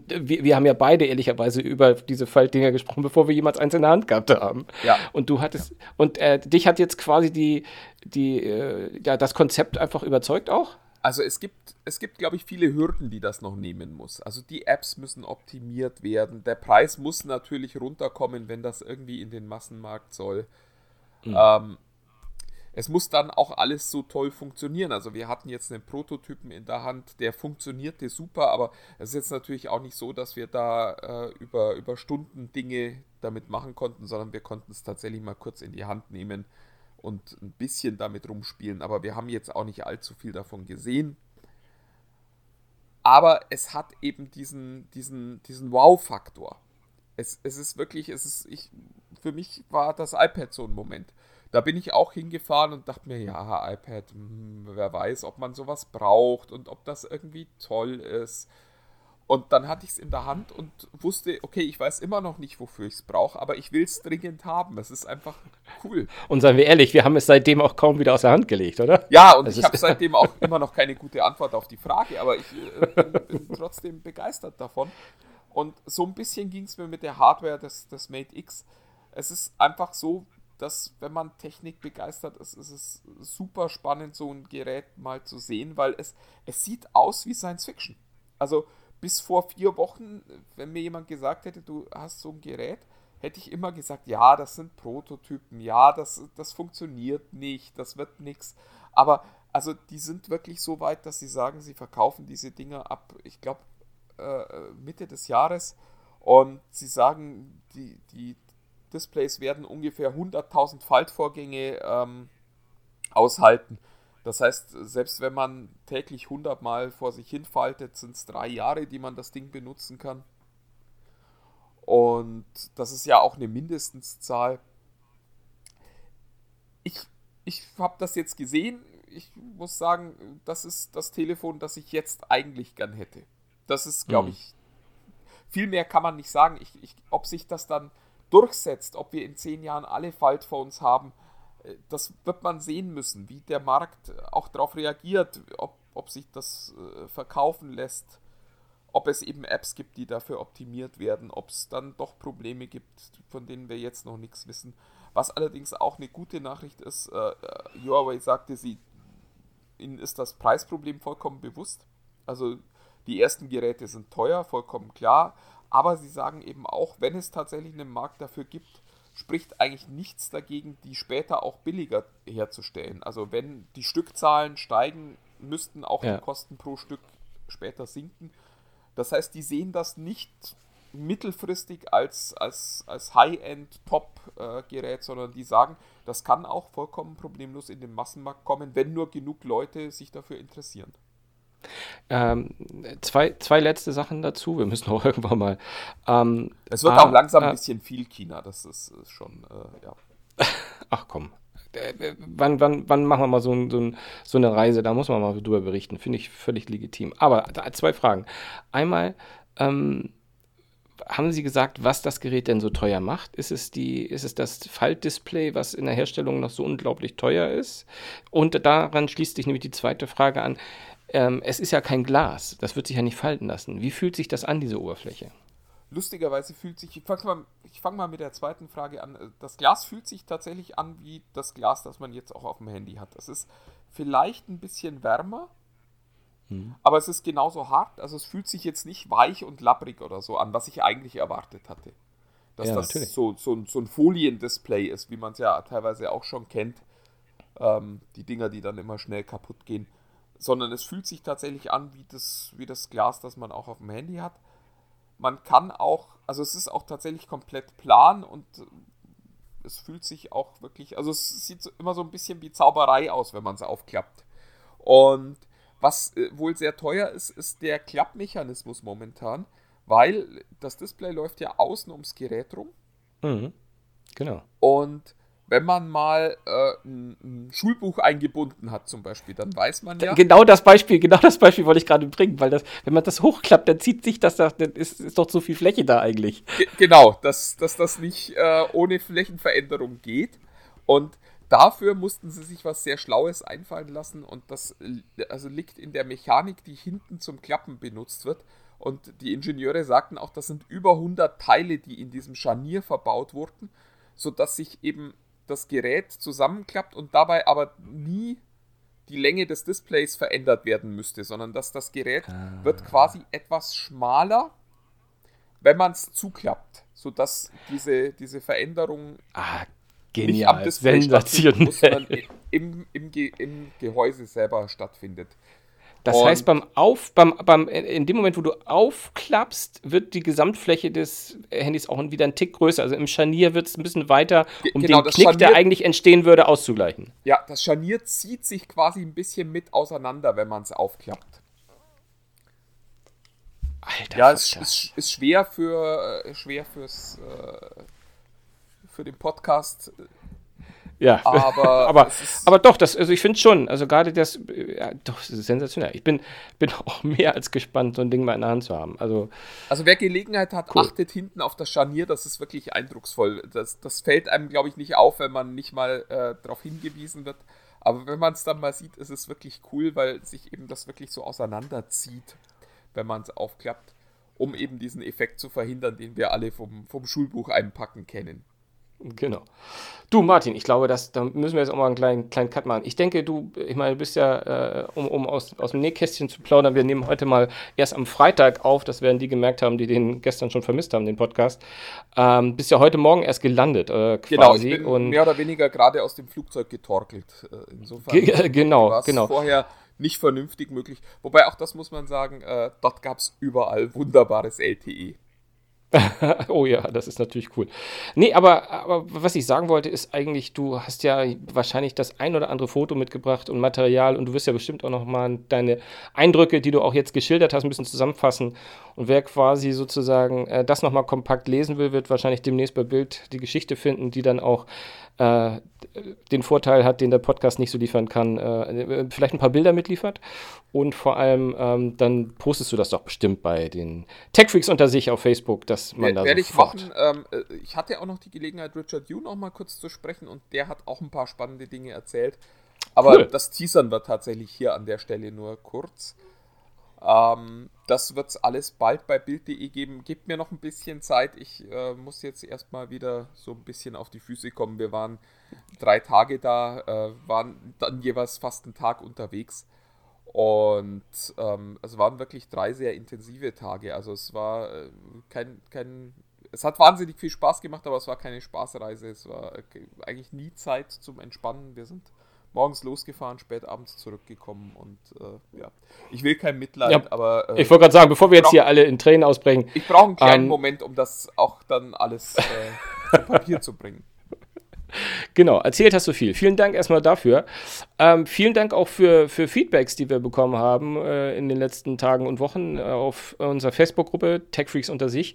wir, wir, haben ja beide ehrlicherweise über diese Faltdinger gesprochen, bevor wir jemals eins in der Hand gehabt haben. Ja. Und du hattest, ja. und äh, dich hat jetzt quasi die, die, äh, ja, das Konzept einfach überzeugt auch? Also es gibt, es gibt, glaube ich, viele Hürden, die das noch nehmen muss. Also die Apps müssen optimiert werden. Der Preis muss natürlich runterkommen, wenn das irgendwie in den Massenmarkt soll. Mhm. Ähm, es muss dann auch alles so toll funktionieren. Also wir hatten jetzt einen Prototypen in der Hand, der funktionierte super, aber es ist jetzt natürlich auch nicht so, dass wir da äh, über, über Stunden Dinge damit machen konnten, sondern wir konnten es tatsächlich mal kurz in die Hand nehmen und ein bisschen damit rumspielen. Aber wir haben jetzt auch nicht allzu viel davon gesehen. Aber es hat eben diesen, diesen, diesen Wow-Faktor. Es, es ist wirklich, es ist, ich, für mich war das iPad so ein Moment da bin ich auch hingefahren und dachte mir, ja, iPad, hm, wer weiß, ob man sowas braucht und ob das irgendwie toll ist. Und dann hatte ich es in der Hand und wusste, okay, ich weiß immer noch nicht, wofür ich es brauche, aber ich will es dringend haben. Es ist einfach cool. Und seien wir ehrlich, wir haben es seitdem auch kaum wieder aus der Hand gelegt, oder? Ja, und das ich habe seitdem auch immer noch keine gute Antwort auf die Frage, aber ich äh, bin, bin, trotzdem begeistert davon. Und so ein bisschen ging es mir mit der Hardware des, des Mate X. Es ist einfach so, dass, wenn man Technik begeistert ist, ist es super spannend, so ein Gerät mal zu sehen, weil es, es sieht aus wie Science Fiction. Also bis vor vier Wochen, wenn mir jemand gesagt hätte, du hast so ein Gerät, hätte ich immer gesagt, ja, das sind Prototypen, ja, das, das funktioniert nicht, das wird nichts. Aber also die sind wirklich so weit, dass sie sagen, sie verkaufen diese Dinger ab, ich glaube, äh, Mitte des Jahres. Und sie sagen, die, die, Displays werden ungefähr 100.000 Faltvorgänge ähm, aushalten. Das heißt, selbst wenn man täglich 100 Mal vor sich hin faltet, sind es drei Jahre, die man das Ding benutzen kann. Und das ist ja auch eine Mindestenszahl. Ich, ich habe das jetzt gesehen. Ich muss sagen, das ist das Telefon, das ich jetzt eigentlich gern hätte. Das ist, glaube mhm. ich, viel mehr kann man nicht sagen. Ich, ich, ob sich das dann durchsetzt, ob wir in zehn Jahren alle Faltphones haben, das wird man sehen müssen, wie der Markt auch darauf reagiert, ob, ob sich das äh, verkaufen lässt, ob es eben Apps gibt, die dafür optimiert werden, ob es dann doch Probleme gibt, von denen wir jetzt noch nichts wissen. Was allerdings auch eine gute Nachricht ist, äh, äh Huawei sagte, sie, ihnen ist das Preisproblem vollkommen bewusst. Also die ersten Geräte sind teuer, vollkommen klar, aber sie sagen eben auch, wenn es tatsächlich einen Markt dafür gibt, spricht eigentlich nichts dagegen, die später auch billiger herzustellen. Also wenn die Stückzahlen steigen, müssten auch ja. die Kosten pro Stück später sinken. Das heißt, die sehen das nicht mittelfristig als, als, als High-End-Top-Gerät, sondern die sagen, das kann auch vollkommen problemlos in den Massenmarkt kommen, wenn nur genug Leute sich dafür interessieren. Ähm, zwei, zwei letzte Sachen dazu. Wir müssen auch irgendwann mal. Ähm, es wird ah, auch langsam äh, ein bisschen viel China. Das ist, ist schon, äh, ja. Ach komm, äh, wann, wann, wann machen wir mal so, so, so eine Reise? Da muss man mal drüber berichten. Finde ich völlig legitim. Aber zwei Fragen. Einmal, ähm, haben Sie gesagt, was das Gerät denn so teuer macht? Ist es, die, ist es das Faltdisplay, was in der Herstellung noch so unglaublich teuer ist? Und daran schließt sich nämlich die zweite Frage an. Ähm, es ist ja kein Glas, das wird sich ja nicht falten lassen. Wie fühlt sich das an, diese Oberfläche? Lustigerweise fühlt sich, ich fange mal, fang mal mit der zweiten Frage an. Das Glas fühlt sich tatsächlich an wie das Glas, das man jetzt auch auf dem Handy hat. Das ist vielleicht ein bisschen wärmer, Mhm. Aber es ist genauso hart, also es fühlt sich jetzt nicht weich und labbrig oder so an, was ich eigentlich erwartet hatte. Dass ja, das so, so, so, ein Foliendisplay ist, wie man es ja teilweise auch schon kennt. Ähm, die Dinger, die dann immer schnell kaputt gehen. Sondern es fühlt sich tatsächlich an wie das, wie das Glas, das man auch auf dem Handy hat. Man kann auch, also es ist auch tatsächlich komplett plan und es fühlt sich auch wirklich, also es sieht so, immer so ein bisschen wie Zauberei aus, wenn man es aufklappt. Und was äh, wohl sehr teuer ist, ist der Klappmechanismus momentan, weil das Display läuft ja außen ums Gerät rum. Mhm. Genau. Und wenn man mal äh, ein, ein, Schulbuch eingebunden hat, zum Beispiel, dann weiß man ja. Genau das Beispiel, genau das Beispiel wollte ich gerade bringen, weil das, wenn man das hochklappt, dann zieht sich das, dann ist, ist doch so viel Fläche da eigentlich. Ge genau, dass, dass das nicht äh, ohne Flächenveränderung geht. Und dafür mussten sie sich was sehr Schlaues einfallen lassen und das also liegt in der Mechanik, die hinten zum Klappen benutzt wird. Und die Ingenieure sagten auch, das sind über 100 Teile, die in diesem Scharnier verbaut wurden, sodass sich eben das Gerät zusammenklappt und dabei aber nie die Länge des Displays verändert werden müsste, sondern dass das Gerät ah. wird quasi etwas schmaler, wenn man es zuklappt, sodass diese, diese Veränderung ah, Genial. nicht am Display sondern im, im, im Gehäuse selber stattfindet. Das und heißt, beim Auf, beim, beim, in dem Moment, wo du aufklappst, wird die Gesamtfläche des Handys auch wieder ein Tick größer. Also im Scharnier wird es ein bisschen weiter, um genau, den Knick, Scharnier, der eigentlich entstehen würde, auszugleichen. Ja, das Scharnier zieht sich quasi ein bisschen mit auseinander, wenn man es aufklappt. Alter, ja, es ist, ist, schwer für äh, schwer fürs äh, für den Podcast. Ja, aber, aber, aber doch, das, also ich finde schon, also gerade das, ja, doch, das ist sensationell. Ich bin, bin auch mehr als gespannt, so ein Ding mal in der Hand zu haben. Also, also wer Gelegenheit hat, cool. achtet hinten auf das Scharnier, das ist wirklich eindrucksvoll. Das, das fällt einem, glaube ich, nicht auf, wenn man nicht mal äh, darauf hingewiesen wird. Aber wenn man es dann mal sieht, ist es wirklich cool, weil sich eben das wirklich so auseinanderzieht, wenn man es aufklappt, um eben diesen Effekt zu verhindern, den wir alle vom, vom Schulbuch einpacken kennen. Genau. Du, Martin, ich glaube, dass, da müssen wir jetzt auch mal einen kleinen, kleinen Cut machen. Ich denke, du, ich meine, du bist ja, äh, um, um aus, aus dem Nähkästchen zu plaudern, wir nehmen heute mal erst am Freitag auf, das werden die gemerkt haben, die den gestern schon vermisst haben, den Podcast. Ähm, bist ja heute Morgen erst gelandet, äh, quasi. Genau, und mehr oder weniger gerade aus dem Flugzeug getorkelt. Äh, insofern. genau, genau. vorher nicht vernünftig möglich. Wobei auch das muss man sagen, äh, dort gab es überall wunderbares LTE. oh ja, das ist natürlich cool. Nee, aber, aber was ich sagen wollte, ist eigentlich, du hast ja wahrscheinlich das ein oder andere Foto mitgebracht und Material und du wirst ja bestimmt auch nochmal deine Eindrücke, die du auch jetzt geschildert hast, ein bisschen zusammenfassen. Und wer quasi sozusagen äh, das nochmal kompakt lesen will, wird wahrscheinlich demnächst bei Bild die Geschichte finden, die dann auch äh, den Vorteil hat, den der Podcast nicht so liefern kann, äh, vielleicht ein paar Bilder mitliefert und vor allem ähm, dann postest du das doch bestimmt bei den Techfreaks unter sich auf Facebook, dass man da Werde ich machen. Ähm, äh, ich hatte auch noch die Gelegenheit, Richard Yu noch mal kurz zu sprechen und der hat auch ein paar spannende Dinge erzählt. Aber cool. das Teasern wird tatsächlich hier an der Stelle nur kurz. Ähm, das wird es alles bald bei Bild.de geben. Gebt mir noch ein bisschen Zeit. Ich äh, muss jetzt erstmal wieder so ein bisschen auf die Füße kommen. Wir waren drei Tage da, äh, waren dann jeweils fast einen Tag unterwegs. Und ähm, es waren wirklich drei sehr intensive Tage. Also es war äh, kein, kein, es hat wahnsinnig viel Spaß gemacht, aber es war keine Spaßreise. Es war äh, eigentlich nie Zeit zum Entspannen. Wir sind morgens losgefahren, spät abends zurückgekommen und äh, ja, ich will kein Mitleid, ja, aber. Äh, ich wollte gerade sagen, bevor wir jetzt hier alle in Tränen ausbrechen. Ich brauche einen kleinen ähm, Moment, um das auch dann alles äh, zu Papier zu bringen. Genau, erzählt hast du viel. Vielen Dank erstmal dafür. Ähm, vielen Dank auch für, für Feedbacks, die wir bekommen haben äh, in den letzten Tagen und Wochen äh, auf unserer Facebook-Gruppe TechFreaks unter sich.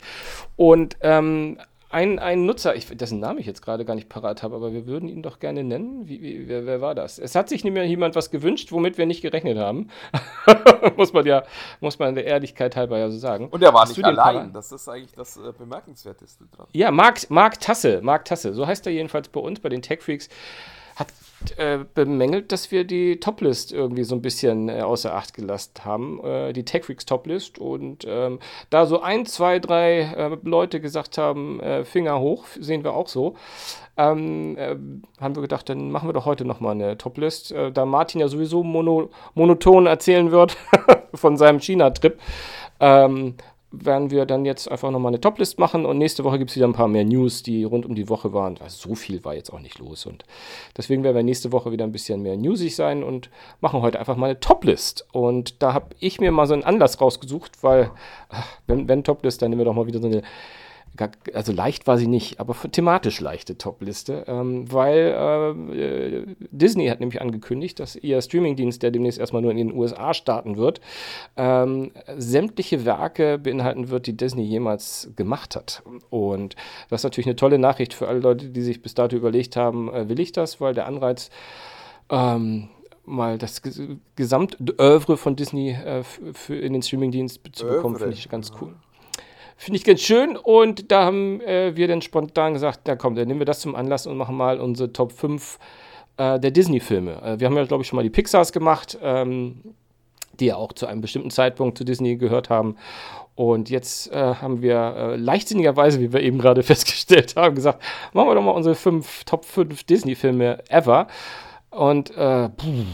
Und ähm, ein, ein Nutzer, ich, dessen Namen ich jetzt gerade gar nicht parat habe, aber wir würden ihn doch gerne nennen. Wie, wie, wer, wer, war das? Es hat sich nämlich jemand was gewünscht, womit wir nicht gerechnet haben. muss man ja, muss man der Ehrlichkeit halber ja so sagen. Und er war Hast nicht allein. Das ist eigentlich das äh, Bemerkenswerteste dran. Ja, Marc, Marc Tasse, Marc Tasse, so heißt er jedenfalls bei uns, bei den Tech Freaks hat äh, bemängelt, dass wir die Toplist irgendwie so ein bisschen äh, außer Acht gelassen haben, äh, die TechFreaks Toplist. Und ähm, da so ein, zwei, drei äh, Leute gesagt haben, äh, Finger hoch, sehen wir auch so, ähm, äh, haben wir gedacht, dann machen wir doch heute nochmal eine Toplist. da Martin ja sowieso mono, monoton erzählen wird von seinem China-Trip. Ähm, werden wir dann jetzt einfach nochmal eine Toplist machen und nächste Woche gibt es wieder ein paar mehr News, die rund um die Woche waren. Also so viel war jetzt auch nicht los und deswegen werden wir nächste Woche wieder ein bisschen mehr newsig sein und machen heute einfach mal eine Toplist. Und da habe ich mir mal so einen Anlass rausgesucht, weil, wenn, wenn Toplist, dann nehmen wir doch mal wieder so eine also leicht war sie nicht, aber thematisch leichte Top-Liste, ähm, weil äh, Disney hat nämlich angekündigt, dass ihr Streamingdienst, der demnächst erstmal nur in den USA starten wird, ähm, sämtliche Werke beinhalten wird, die Disney jemals gemacht hat. Und das ist natürlich eine tolle Nachricht für alle Leute, die sich bis dato überlegt haben, äh, will ich das, weil der Anreiz ähm, mal das Gesamtövre von Disney äh, für in den Streamingdienst zu bekommen, finde ich ganz cool. Finde ich ganz schön. Und da haben äh, wir dann spontan gesagt, na komm, dann nehmen wir das zum Anlass und machen mal unsere Top 5 äh, der Disney-Filme. Äh, wir haben ja, glaube ich, schon mal die Pixars gemacht, ähm, die ja auch zu einem bestimmten Zeitpunkt zu Disney gehört haben. Und jetzt äh, haben wir äh, leichtsinnigerweise, wie wir eben gerade festgestellt haben, gesagt, machen wir doch mal unsere fünf, Top 5 Disney-Filme ever. Und äh, puh,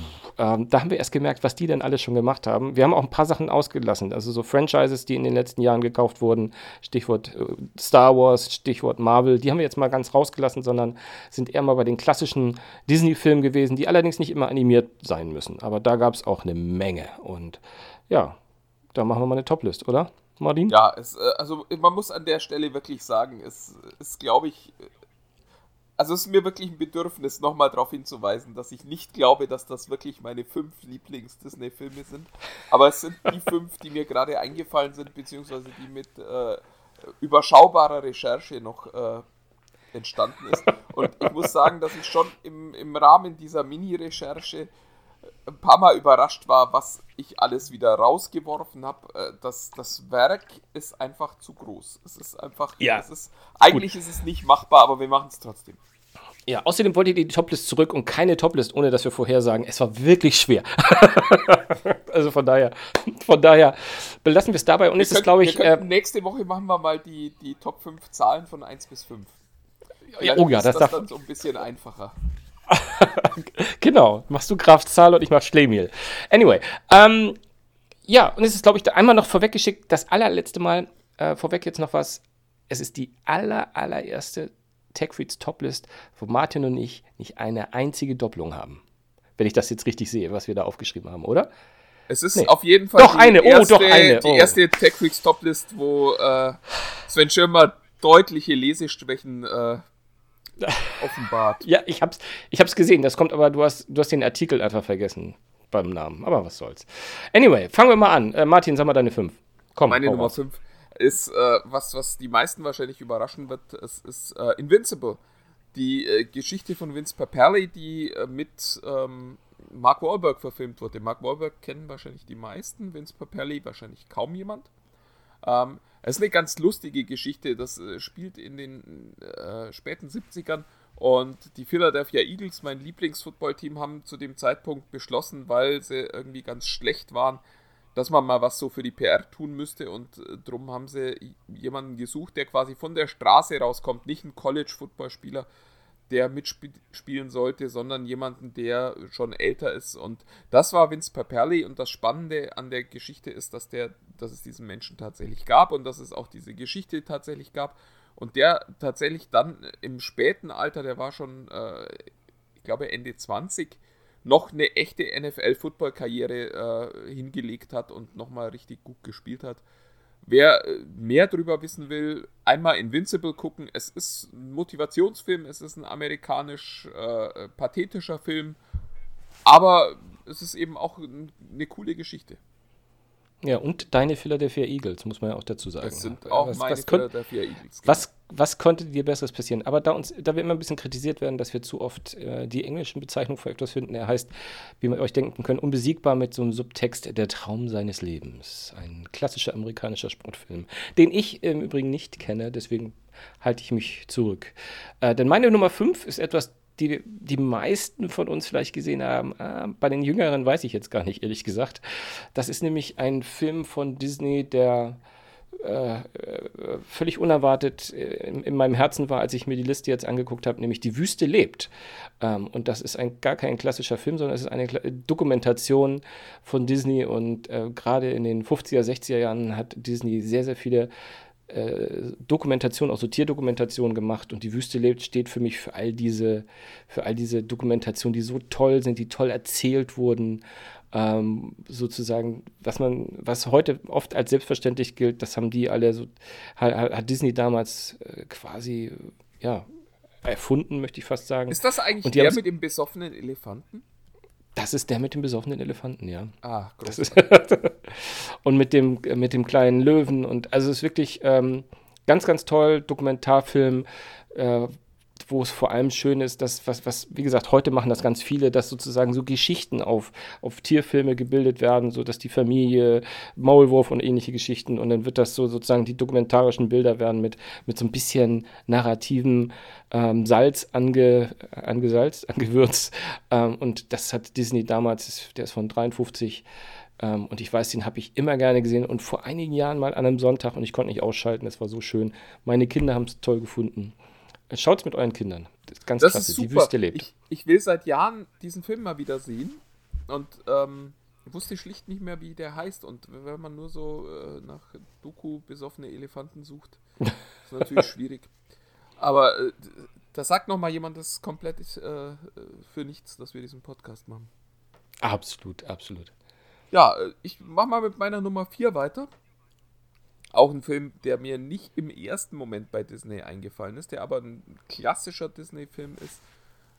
ähm, da haben wir erst gemerkt, was die denn alles schon gemacht haben. Wir haben auch ein paar Sachen ausgelassen, also so Franchises, die in den letzten Jahren gekauft wurden, Stichwort äh, Star Wars, Stichwort Marvel, die haben wir jetzt mal ganz rausgelassen, sondern sind eher mal bei den klassischen Disney-Filmen gewesen, die allerdings nicht immer animiert sein müssen. Aber da gab es auch eine Menge. Und ja, da machen wir mal eine Toplist, oder? Martin? Ja, es, äh, also man muss an der Stelle wirklich sagen, es ist, glaube ich, also es ist mir wirklich ein Bedürfnis, nochmal darauf hinzuweisen, dass ich nicht glaube, dass das wirklich meine fünf Lieblings-Disney-Filme sind. Aber es sind die fünf, die mir gerade eingefallen sind, beziehungsweise die mit äh, überschaubarer Recherche noch äh, entstanden ist. Und ich muss sagen, dass ich schon im, im Rahmen dieser Mini-Recherche ein paar Mal überrascht war, was ich alles wieder rausgeworfen habe. Äh, das, das Werk ist einfach zu groß. Es ist einfach, ja. es ist, eigentlich Gut. ist es nicht machbar, aber wir machen es trotzdem. Ja, außerdem wollte ich die Toplist zurück und keine Toplist, ohne dass wir vorher sagen, es war wirklich schwer. also von daher, von daher belassen wir es dabei. Und wir es ist, glaube ich. Äh, nächste Woche machen wir mal die, die Top 5 Zahlen von 1 bis 5. Ja, oh ja, das, das dann so ein bisschen einfacher. genau, machst du Kraftzahl und ich mach Schlemiel. Anyway, ähm, ja, und es ist, glaube ich, einmal noch vorweggeschickt, das allerletzte Mal, äh, vorweg jetzt noch was. Es ist die aller, allererste TechFreaks Toplist, wo Martin und ich nicht eine einzige Doppelung haben. Wenn ich das jetzt richtig sehe, was wir da aufgeschrieben haben, oder? Es ist nee. auf jeden Fall doch eine, erste, oh, doch eine. Oh. die erste TechFreaks Toplist, wo äh, Sven Schirmer deutliche Leseschwächen äh, offenbart. ja, ich hab's, ich hab's gesehen. Das kommt aber, du hast, du hast den Artikel einfach vergessen beim Namen. Aber was soll's. Anyway, fangen wir mal an. Äh, Martin, sag mal deine 5. Komm, Meine Nummer 5 ist, äh, was, was die meisten wahrscheinlich überraschen wird, es ist äh, Invincible. Die äh, Geschichte von Vince Paperli, die äh, mit ähm, Mark Wahlberg verfilmt wurde. Mark Wahlberg kennen wahrscheinlich die meisten, Vince Paperli wahrscheinlich kaum jemand. Ähm, es ist eine ganz lustige Geschichte. Das äh, spielt in den äh, späten 70ern und die Philadelphia Eagles, mein Lieblingsfootballteam, haben zu dem Zeitpunkt beschlossen, weil sie irgendwie ganz schlecht waren, dass man mal was so für die PR tun müsste und äh, darum haben sie jemanden gesucht, der quasi von der Straße rauskommt, nicht ein College-Footballspieler, der mitspielen sollte, sondern jemanden, der schon älter ist. Und das war Vince Paperli. Und das Spannende an der Geschichte ist, dass, der, dass es diesen Menschen tatsächlich gab und dass es auch diese Geschichte tatsächlich gab. Und der tatsächlich dann im späten Alter, der war schon, äh, ich glaube, Ende 20, noch eine echte NFL-Football-Karriere äh, hingelegt hat und nochmal richtig gut gespielt hat. Wer äh, mehr darüber wissen will, einmal Invincible gucken. Es ist ein Motivationsfilm, es ist ein amerikanisch äh, pathetischer Film, aber es ist eben auch eine coole Geschichte. Ja, und deine Philadelphia Eagles, muss man ja auch dazu sagen. Das sind auch was, meine was, Philadelphia Eagles. was, was konnte dir Besseres passieren? Aber da, uns, da wir immer ein bisschen kritisiert werden, dass wir zu oft äh, die englischen Bezeichnungen für etwas finden, er heißt, wie man euch denken können, unbesiegbar mit so einem Subtext, der Traum seines Lebens. Ein klassischer amerikanischer Sportfilm, den ich im Übrigen nicht kenne, deswegen halte ich mich zurück. Äh, denn meine Nummer 5 ist etwas, die die meisten von uns vielleicht gesehen haben. Äh, bei den Jüngeren weiß ich jetzt gar nicht, ehrlich gesagt. Das ist nämlich ein Film von Disney, der äh, äh völlig unerwartet äh, in, in, meinem Herzen war, als ich mir die Liste jetzt angeguckt habe, nämlich Die Wüste lebt. Ähm, und das ist ein, gar kein klassischer Film, sondern es ist eine Dokumentation von Disney. Und äh, gerade in den 50er, 60er Jahren hat Disney sehr, sehr viele äh, Dokumentation, auch so Tierdokumentation gemacht und die Wüste lebt steht für mich für all diese, für all diese Dokumentationen, die so toll sind, die toll erzählt wurden, ähm, sozusagen, was man, was heute oft als selbstverständlich gilt, das haben die alle so, hat, hat Disney damals äh, quasi, ja, erfunden, möchte ich fast sagen. Ist das eigentlich der mit dem besoffenen Elefanten? Das ist der mit dem besoffenen Elefanten, ja. Ah, groß. und mit dem, mit dem kleinen Löwen. Und also es ist wirklich ähm, ganz, ganz toll, Dokumentarfilm, äh, wo es vor allem schön ist, dass, was, was, wie gesagt, heute machen das ganz viele, dass sozusagen so Geschichten auf, auf Tierfilme gebildet werden, so dass die Familie, Maulwurf und ähnliche Geschichten und dann wird das so sozusagen die dokumentarischen Bilder werden mit, mit so ein bisschen narrativen ähm, Salz ange, angesalzt, angewürzt. Ähm, und das hat Disney damals, der ist von 53, ähm, und ich weiß, den habe ich immer gerne gesehen und vor einigen Jahren mal an einem Sonntag und ich konnte nicht ausschalten, es war so schön. Meine Kinder haben es toll gefunden. Schaut es mit euren Kindern. Das ist ganz das klasse. Ist super. Die Wüste lebt. Ich, ich, will seit Jahren diesen Film mal wieder sehen. Und ähm, wusste schlicht nicht mehr, wie der heißt. Und wenn man nur so äh, nach Doku besoffene Elefanten sucht, ist natürlich schwierig. Aber äh, da sagt noch mal jemand, das ist komplett äh, für nichts, dass wir diesen Podcast machen. Absolut, absolut. Ja, äh, ich mach mal mit meiner Nummer 4 weiter. Auch ein Film, der mir nicht im ersten Moment bei Disney eingefallen ist, der aber ein klassischer Disney-Film ist.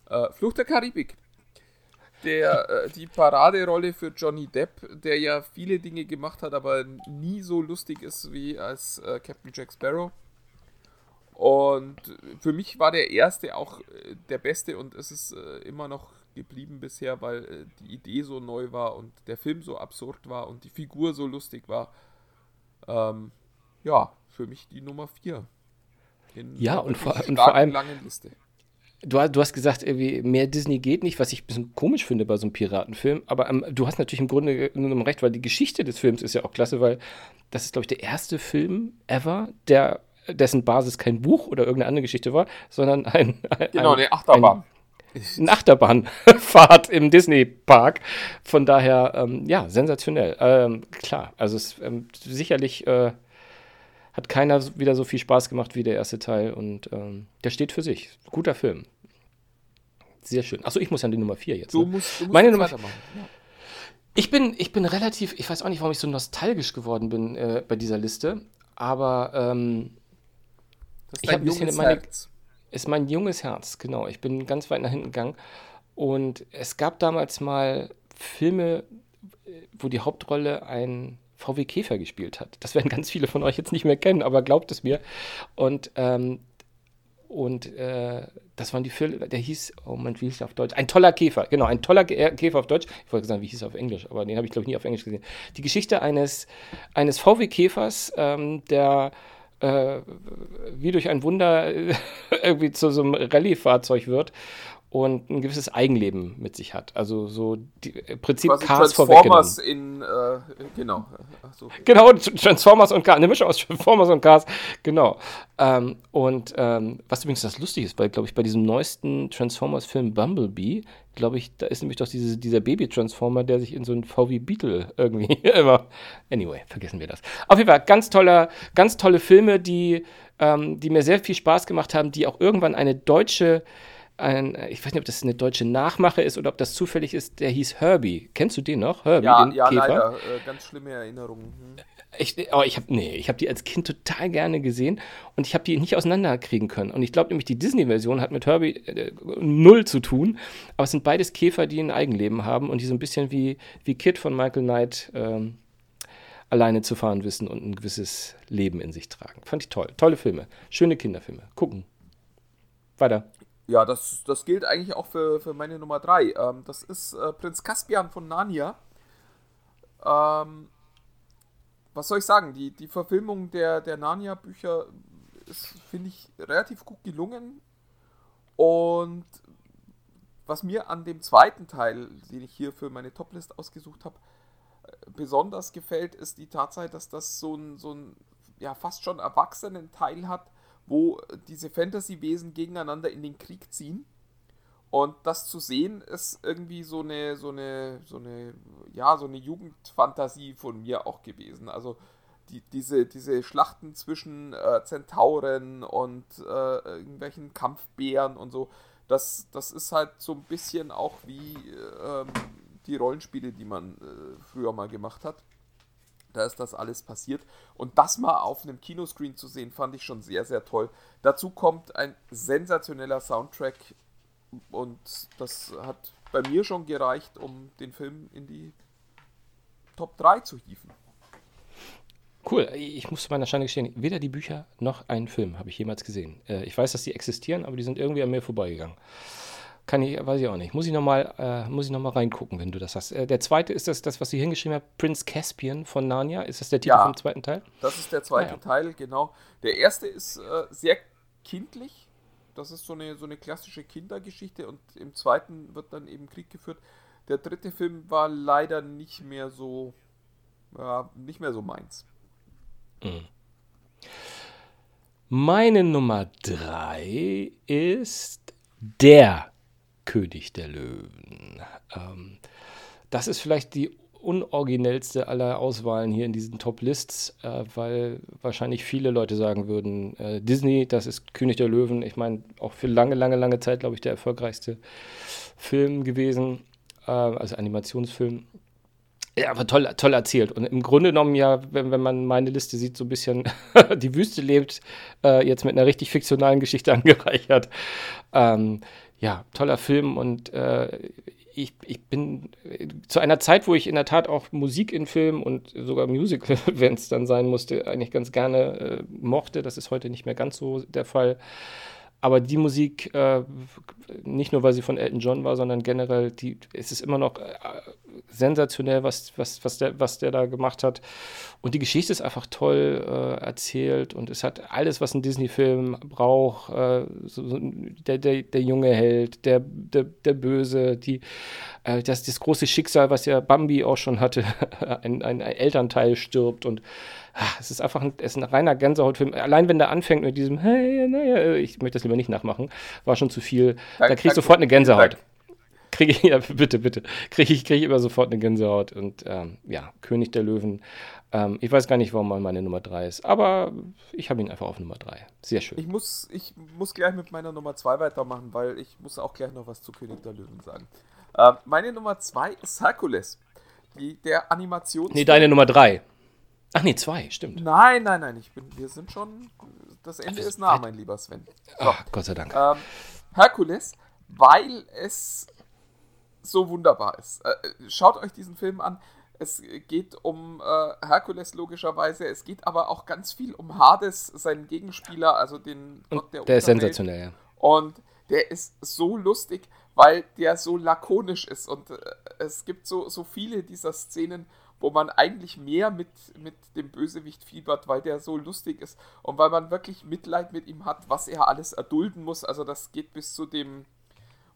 Äh, Flucht der Karibik. Der, äh, die Paraderolle für Johnny Depp, der ja viele Dinge gemacht hat, aber nie so lustig ist wie als äh, Captain Jack Sparrow. Und für mich war der erste auch äh, der beste und es ist äh, immer noch geblieben bisher, weil äh, die Idee so neu war und der Film so absurd war und die Figur so lustig war. Ähm, ja, für mich die Nummer 4. Ja, und vor, und vor allem. Du, du, hast gesagt, irgendwie mehr Disney geht nicht, was ich ein bisschen komisch finde bei so einem Piratenfilm. Aber ähm, du hast natürlich im Grunde genommen recht, weil die Geschichte des Films ist ja auch klasse, weil das ist, glaube ich, der erste Film ever, der dessen Basis kein Buch oder irgendeine andere Geschichte war, sondern ein. ein genau, eine Achterbahn. Ein, eine Achterbahnfahrt im Disney-Park. Von daher, ähm, ja, sensationell. Ähm, klar, also es ist ähm, sicherlich. Äh, hat keiner wieder so viel Spaß gemacht wie der erste Teil und ähm, der steht für sich. Guter Film. Sehr schön. Achso, ich muss ja die Nummer 4 jetzt. Du ne? musst, du musst Meine Nummer weitermachen. Ja. Ich bin, ich bin relativ, ich weiß auch nicht, warum ich so nostalgisch geworden bin äh, bei dieser Liste, aber ähm, das ist ich habe ein bisschen meine, Herz. ist mein junges Herz, genau. Ich bin ganz weit nach hinten gegangen und es gab damals mal Filme, wo die Hauptrolle ein VW Käfer gespielt hat. Das werden ganz viele von euch jetzt nicht mehr kennen, aber glaubt es mir. Und, ähm, und äh, das waren die Filme, der hieß, oh Mann, wie hieß er auf Deutsch? Ein toller Käfer, genau, ein toller Käfer auf Deutsch. Ich wollte sagen, wie hieß er auf Englisch, aber den habe ich, glaube ich, nie auf Englisch gesehen. Die Geschichte eines, eines VW Käfers, ähm, der äh, wie durch ein Wunder irgendwie zu so einem Rallye-Fahrzeug wird und ein gewisses Eigenleben mit sich hat. Also so die, im Prinzip Quasi Cars Transformers in, äh, genau. So. Genau, Transformers und Cars, eine Mischung aus Transformers und Cars, genau. Ähm, und ähm, was übrigens das lustig ist, weil, glaube ich, bei diesem neuesten Transformers-Film Bumblebee, glaube ich, da ist nämlich doch diese, dieser Baby-Transformer, der sich in so einen VW Beetle irgendwie immer. Anyway, vergessen wir das. Auf jeden Fall, ganz toller, ganz tolle Filme, die, ähm, die mir sehr viel Spaß gemacht haben, die auch irgendwann eine deutsche ein, ich weiß nicht, ob das eine deutsche Nachmache ist oder ob das zufällig ist, der hieß Herbie. Kennst du den noch? Herbie, ja, den ja, Käfer? leider. Äh, ganz schlimme Erinnerungen. Hm. Ich, oh, ich habe nee, ich die als Kind total gerne gesehen und ich habe die nicht auseinanderkriegen können. Und ich glaube nämlich, die Disney-Version hat mit Herbie äh, null zu tun, aber es sind beides Käfer, die ein Eigenleben haben und die so ein bisschen wie, wie Kid von Michael Knight ähm, alleine zu fahren wissen und ein gewisses Leben in sich tragen. Fand ich toll. Tolle Filme. Schöne Kinderfilme. Gucken. Weiter. Ja, das, das gilt eigentlich auch für, für meine Nummer 3. Ähm, das ist äh, Prinz Caspian von Narnia. Ähm, was soll ich sagen? Die, die Verfilmung der, der Narnia-Bücher ist, finde ich, relativ gut gelungen. Und was mir an dem zweiten Teil, den ich hier für meine Toplist ausgesucht habe, besonders gefällt, ist die Tatsache, dass das so ein, so ein ja, fast schon erwachsenen Teil hat, wo diese Fantasy-Wesen gegeneinander in den Krieg ziehen. Und das zu sehen ist irgendwie so eine, so eine, so eine, ja, so eine Jugendfantasie von mir auch gewesen. Also die, diese, diese Schlachten zwischen äh, Zentauren und äh, irgendwelchen Kampfbären und so, das, das ist halt so ein bisschen auch wie ähm, die Rollenspiele, die man äh, früher mal gemacht hat. Da ist das alles passiert. Und das mal auf einem Kinoscreen zu sehen, fand ich schon sehr, sehr toll. Dazu kommt ein sensationeller Soundtrack. Und das hat bei mir schon gereicht, um den Film in die Top 3 zu hieven. Cool, ich muss zu meiner Scheine gestehen, weder die Bücher noch einen Film habe ich jemals gesehen. Äh, ich weiß, dass die existieren, aber die sind irgendwie an mir vorbeigegangen. Kann ich, weiß ich auch nicht. Muss ich nochmal äh, noch reingucken, wenn du das hast. Äh, der zweite ist das, das, was sie hingeschrieben hat, Prince Caspian von Narnia. Ist das der Titel ja, vom zweiten Teil? Das ist der zweite ah, ja. Teil, genau. Der erste ist äh, sehr kindlich. Das ist so eine, so eine klassische Kindergeschichte und im zweiten wird dann eben Krieg geführt. Der dritte Film war leider nicht mehr so, ja, nicht mehr so meins. Mhm. Meine Nummer drei ist der König der Löwen. Ähm, das ist vielleicht die unoriginellste aller Auswahlen hier in diesen Top-Lists, äh, weil wahrscheinlich viele Leute sagen würden, äh, Disney, das ist König der Löwen. Ich meine, auch für lange, lange, lange Zeit, glaube ich, der erfolgreichste Film gewesen, äh, also Animationsfilm. Ja, aber toll, toll erzählt. Und im Grunde genommen ja, wenn, wenn man meine Liste sieht, so ein bisschen die Wüste lebt, äh, jetzt mit einer richtig fiktionalen Geschichte angereichert. Ähm, ja, toller Film und äh, ich, ich bin zu einer Zeit, wo ich in der Tat auch Musik in Filmen und sogar Musical, wenn es dann sein musste, eigentlich ganz gerne äh, mochte. Das ist heute nicht mehr ganz so der Fall. Aber die Musik, äh, nicht nur weil sie von Elton John war, sondern generell, die, es ist immer noch äh, sensationell, was, was, was, der, was der da gemacht hat. Und die Geschichte ist einfach toll äh, erzählt und es hat alles, was ein Disney-Film braucht. Äh, so, so, der, der, der junge Held, der, der, der Böse, die, äh, das, das große Schicksal, was ja Bambi auch schon hatte, ein, ein Elternteil stirbt und ach, es ist einfach ein, es ist ein reiner Gänsehautfilm. Allein wenn der anfängt mit diesem, hey, naja, ich möchte das lieber nicht nachmachen, war schon zu viel. Dank, da krieg ich sofort eine Gänsehaut. Kriege ich, ja, bitte, bitte, kriege ich, krieg ich immer sofort eine Gänsehaut. Und ähm, ja, König der Löwen. Ähm, ich weiß gar nicht, warum mal meine Nummer 3 ist, aber ich habe ihn einfach auf Nummer 3. Sehr schön. Ich muss, ich muss gleich mit meiner Nummer 2 weitermachen, weil ich muss auch gleich noch was zu König der Löwen sagen. Äh, meine Nummer 2 ist Herkules. Die, der Animations. Nee, deine Nummer 3. Ach nee, zwei, stimmt. Nein, nein, nein, ich bin, wir sind schon, das Ende ist nah, mein lieber Sven. So. Ach, Gott sei Dank. Ähm, Herkules, weil es so wunderbar ist. Äh, schaut euch diesen Film an. Es geht um äh, Herkules logischerweise, es geht aber auch ganz viel um Hades, seinen Gegenspieler, also den Gott der Der ist sensationell, ja. Und der ist so lustig, weil der so lakonisch ist und äh, es gibt so, so viele dieser Szenen, wo man eigentlich mehr mit, mit dem Bösewicht fiebert, weil der so lustig ist und weil man wirklich Mitleid mit ihm hat, was er alles erdulden muss. Also das geht bis zu dem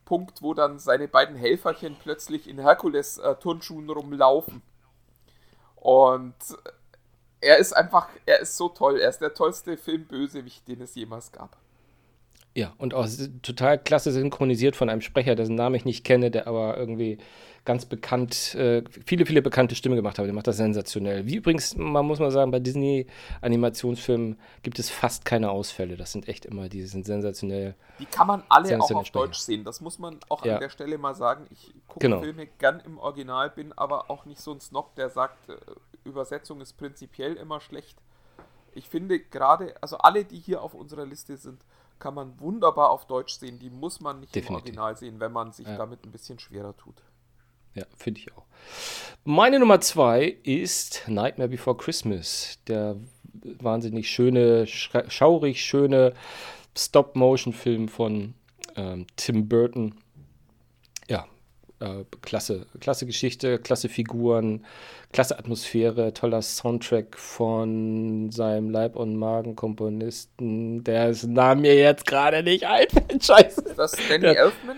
Punkt, wo dann seine beiden Helferchen plötzlich in Herkules-Turnschuhen rumlaufen. Und er ist einfach, er ist so toll. Er ist der tollste Film-Bösewicht, den es jemals gab. Ja, und auch total klasse synchronisiert von einem Sprecher, dessen Namen ich nicht kenne, der aber irgendwie ganz bekannt, äh, viele, viele bekannte Stimmen gemacht habe. Der macht das sensationell. Wie übrigens, man muss mal sagen, bei Disney-Animationsfilmen gibt es fast keine Ausfälle. Das sind echt immer, die sind sensationell. Die kann man alle auch auf Deutsch sehen. Das muss man auch ja. an der Stelle mal sagen. Ich gucke genau. Filme gern im Original, bin aber auch nicht so ein Snob, der sagt, äh, Übersetzung ist prinzipiell immer schlecht. Ich finde gerade, also alle, die hier auf unserer Liste sind, kann man wunderbar auf Deutsch sehen. Die muss man nicht Definitiv. im Original sehen, wenn man sich ja. damit ein bisschen schwerer tut. Ja, finde ich auch. Meine Nummer zwei ist Nightmare Before Christmas. Der wahnsinnig schöne, schaurig schöne Stop-Motion-Film von ähm, Tim Burton. Äh, klasse, klasse Geschichte, klasse Figuren, klasse Atmosphäre, toller Soundtrack von seinem Leib- und Magen-Komponisten, dessen Name mir jetzt gerade nicht einfällt. Scheiße. Ist das Danny Elfman?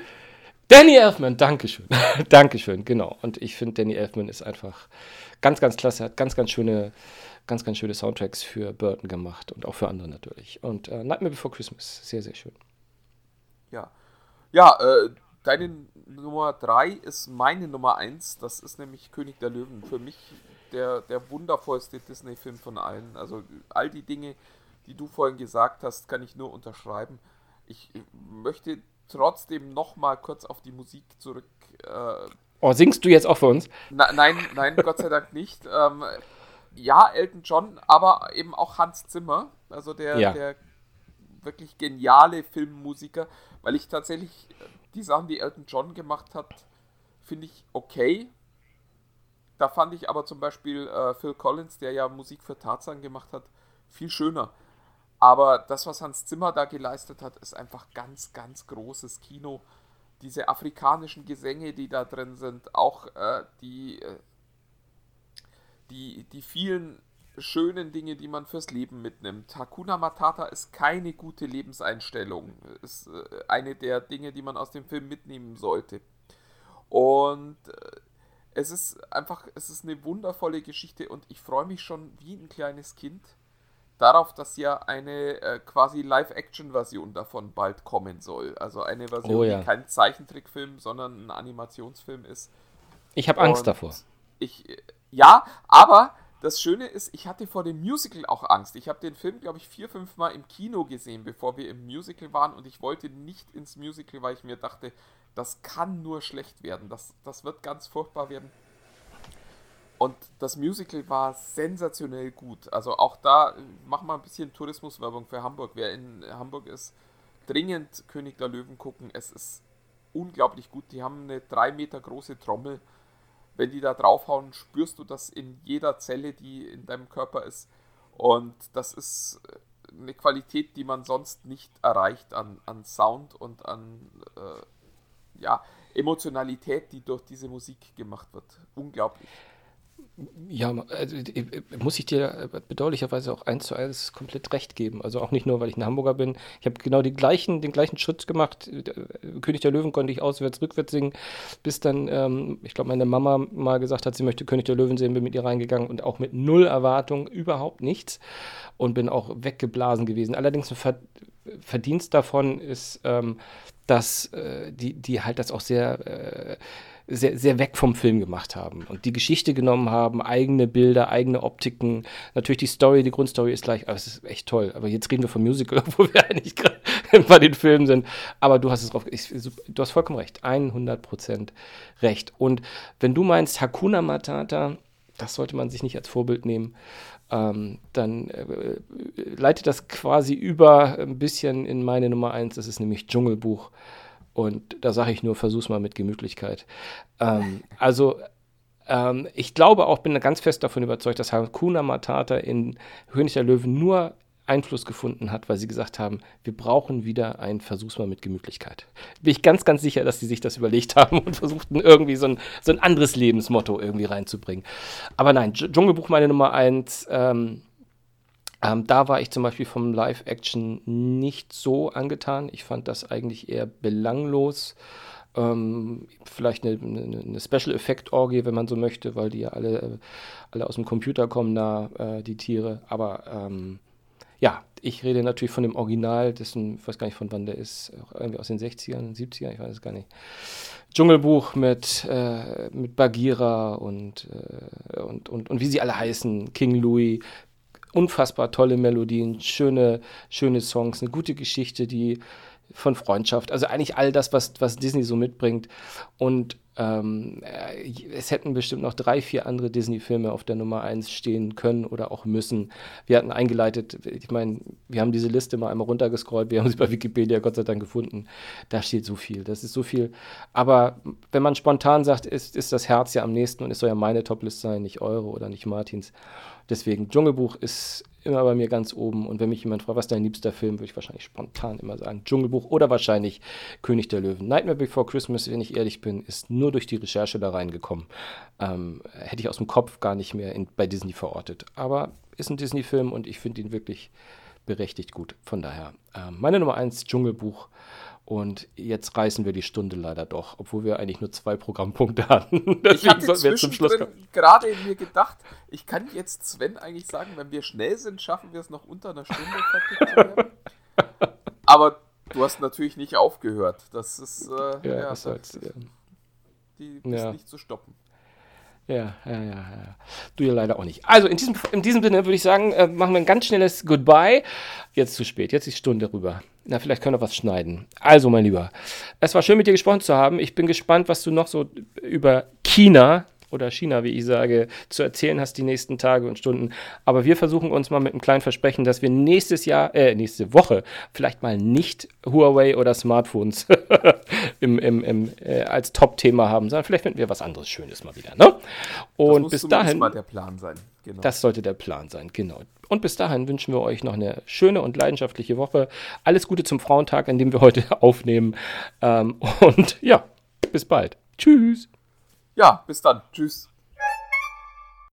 Danny Elfman, Dankeschön. Dankeschön, genau. Und ich finde, Danny Elfman ist einfach ganz, ganz klasse, hat ganz, ganz schöne, ganz, ganz schöne Soundtracks für Burton gemacht und auch für andere natürlich. Und äh, Nightmare Before Christmas, sehr, sehr schön. Ja. Ja, äh, deine Nummer 3 ist meine Nummer 1. Das ist nämlich König der Löwen. Für mich der, der wundervollste Disney-Film von allen. Also all die Dinge, die du vorhin gesagt hast, kann ich nur unterschreiben. Ich möchte trotzdem noch mal kurz auf die Musik zurück. Äh, oh, singst du jetzt auch für uns? Na, nein, nein, Gott sei Dank nicht. Ähm, ja, Elton John, aber eben auch Hans Zimmer, also der, ja. der wirklich geniale Filmmusiker, weil ich tatsächlich die Sachen, die Elton John gemacht hat, finde ich okay. Da fand ich aber zum Beispiel äh, Phil Collins, der ja Musik für Tarzan gemacht hat, viel schöner. Aber das, was Hans Zimmer da geleistet hat, ist einfach ganz, ganz großes Kino. Diese afrikanischen Gesänge, die da drin sind, auch äh, die, äh, die, die vielen schönen Dinge, die man fürs Leben mitnimmt. Hakuna Matata ist keine gute Lebenseinstellung. Ist äh, eine der Dinge, die man aus dem Film mitnehmen sollte. Und äh, es ist einfach, es ist eine wundervolle Geschichte und ich freue mich schon wie ein kleines Kind darauf, dass ja eine äh, quasi Live-Action-Version davon bald kommen soll. Also eine Version, oh, ja. die kein Zeichentrickfilm, sondern ein Animationsfilm ist. Ich habe Angst davor. Ich, ja, aber das Schöne ist, ich hatte vor dem Musical auch Angst. Ich habe den Film, glaube ich, vier, fünf Mal im Kino gesehen, bevor wir im Musical waren und ich wollte nicht ins Musical, weil ich mir dachte, das kann nur schlecht werden. Das, das wird ganz furchtbar werden. Und das Musical war sensationell gut. Also auch da, mach mal ein bisschen Tourismuswerbung für Hamburg. Wer in Hamburg ist, dringend König der Löwen gucken. Es ist unglaublich gut. Die haben eine drei Meter große Trommel. Wenn die da draufhauen, spürst du das in jeder Zelle, die in deinem Körper ist. Und das ist eine Qualität, die man sonst nicht erreicht an, an Sound und an äh, ja, Emotionalität, die durch diese Musik gemacht wird. Unglaublich. Ja, also, muss ich dir bedauerlicherweise auch eins zu eins komplett recht geben. Also auch nicht nur, weil ich ein Hamburger bin. Ich habe genau gleichen, den gleichen Schritt gemacht. König der Löwen konnte ich auswärts, rückwärts singen, bis dann, ähm, ich glaube, meine Mama mal gesagt hat, sie möchte König der Löwen sehen, bin mit ihr reingegangen und auch mit null Erwartung, überhaupt nichts. Und bin auch weggeblasen gewesen. Allerdings ein Verdienst davon ist, ähm, dass äh, die, die halt das auch sehr äh, sehr, sehr weg vom Film gemacht haben und die Geschichte genommen haben, eigene Bilder, eigene Optiken. Natürlich die Story, die Grundstory ist gleich, aber es ist echt toll. Aber jetzt reden wir vom Musical, wo wir eigentlich gerade bei den Filmen sind. Aber du hast es drauf, ich, du hast vollkommen recht, 100 Prozent recht. Und wenn du meinst Hakuna Matata, das sollte man sich nicht als Vorbild nehmen. Ähm, dann äh, leitet das quasi über ein bisschen in meine Nummer 1, das ist nämlich Dschungelbuch. Und da sage ich nur, versuch's mal mit Gemütlichkeit. Ähm, also ähm, ich glaube auch, bin ganz fest davon überzeugt, dass Hakuna Matata in König der Löwen nur Einfluss gefunden hat, weil sie gesagt haben, wir brauchen wieder ein Versuch's mal mit Gemütlichkeit. Bin ich ganz, ganz sicher, dass sie sich das überlegt haben und versuchten irgendwie so ein, so ein anderes Lebensmotto irgendwie reinzubringen. Aber nein, Dschungelbuch meine Nummer eins. Ähm, ähm, da war ich zum Beispiel vom Live-Action nicht so angetan. Ich fand das eigentlich eher belanglos. Ähm, vielleicht eine, eine, eine Special-Effekt-Orgie, wenn man so möchte, weil die ja alle, äh, alle aus dem Computer kommen, da äh, die Tiere. Aber ähm, ja, ich rede natürlich von dem Original, dessen, ich weiß gar nicht von wann der ist, irgendwie aus den 60ern, 70ern, ich weiß es gar nicht. Dschungelbuch mit, äh, mit Bagheera und, äh, und, und, und wie sie alle heißen, King Louis, unfassbar tolle Melodien, schöne, schöne Songs, eine gute Geschichte, die von Freundschaft. Also eigentlich all das, was, was Disney so mitbringt. Und ähm, äh, es hätten bestimmt noch drei, vier andere Disney-Filme auf der Nummer 1 stehen können oder auch müssen. Wir hatten eingeleitet, ich meine, wir haben diese Liste mal einmal runtergescrollt, wir haben sie bei Wikipedia Gott sei Dank gefunden. Da steht so viel, das ist so viel. Aber wenn man spontan sagt, ist, ist das Herz ja am nächsten und es soll ja meine Toplist sein, nicht eure oder nicht Martins. Deswegen, Dschungelbuch ist immer bei mir ganz oben. Und wenn mich jemand fragt, was ist dein liebster Film, würde ich wahrscheinlich spontan immer sagen Dschungelbuch oder wahrscheinlich König der Löwen. Nightmare Before Christmas, wenn ich ehrlich bin, ist nur durch die Recherche da reingekommen. Ähm, hätte ich aus dem Kopf gar nicht mehr in, bei Disney verortet. Aber ist ein Disney-Film und ich finde ihn wirklich berechtigt gut. Von daher, ähm, meine Nummer 1, Dschungelbuch. Und jetzt reißen wir die Stunde leider doch, obwohl wir eigentlich nur zwei Programmpunkte hatten. ich hatte zwischendrin gerade mir gedacht, ich kann jetzt Sven eigentlich sagen, wenn wir schnell sind, schaffen wir es noch unter einer Stunde fertig zu werden. Aber du hast natürlich nicht aufgehört. Das ist, äh, ja, ja, das heißt, ja. die ist ja. nicht zu stoppen. Ja, ja, ja, ja. Du ja leider auch nicht. Also in diesem, in diesem Sinne würde ich sagen, äh, machen wir ein ganz schnelles Goodbye. Jetzt zu spät, jetzt ist die Stunde rüber. Na, vielleicht können wir was schneiden. Also, mein Lieber, es war schön mit dir gesprochen zu haben. Ich bin gespannt, was du noch so über China oder China, wie ich sage, zu erzählen hast die nächsten Tage und Stunden. Aber wir versuchen uns mal mit einem kleinen Versprechen, dass wir nächstes Jahr, äh, nächste Woche vielleicht mal nicht Huawei oder Smartphones im, im, im, äh, als Top-Thema haben, sondern vielleicht finden wir was anderes Schönes mal wieder. Ne? Und das bis dahin. mal der Plan sein. Genau. Das sollte der Plan sein, genau. Und bis dahin wünschen wir euch noch eine schöne und leidenschaftliche Woche. Alles Gute zum Frauentag, an dem wir heute aufnehmen. Ähm, und ja, bis bald. Tschüss. Ja, bis dann. Tschüss.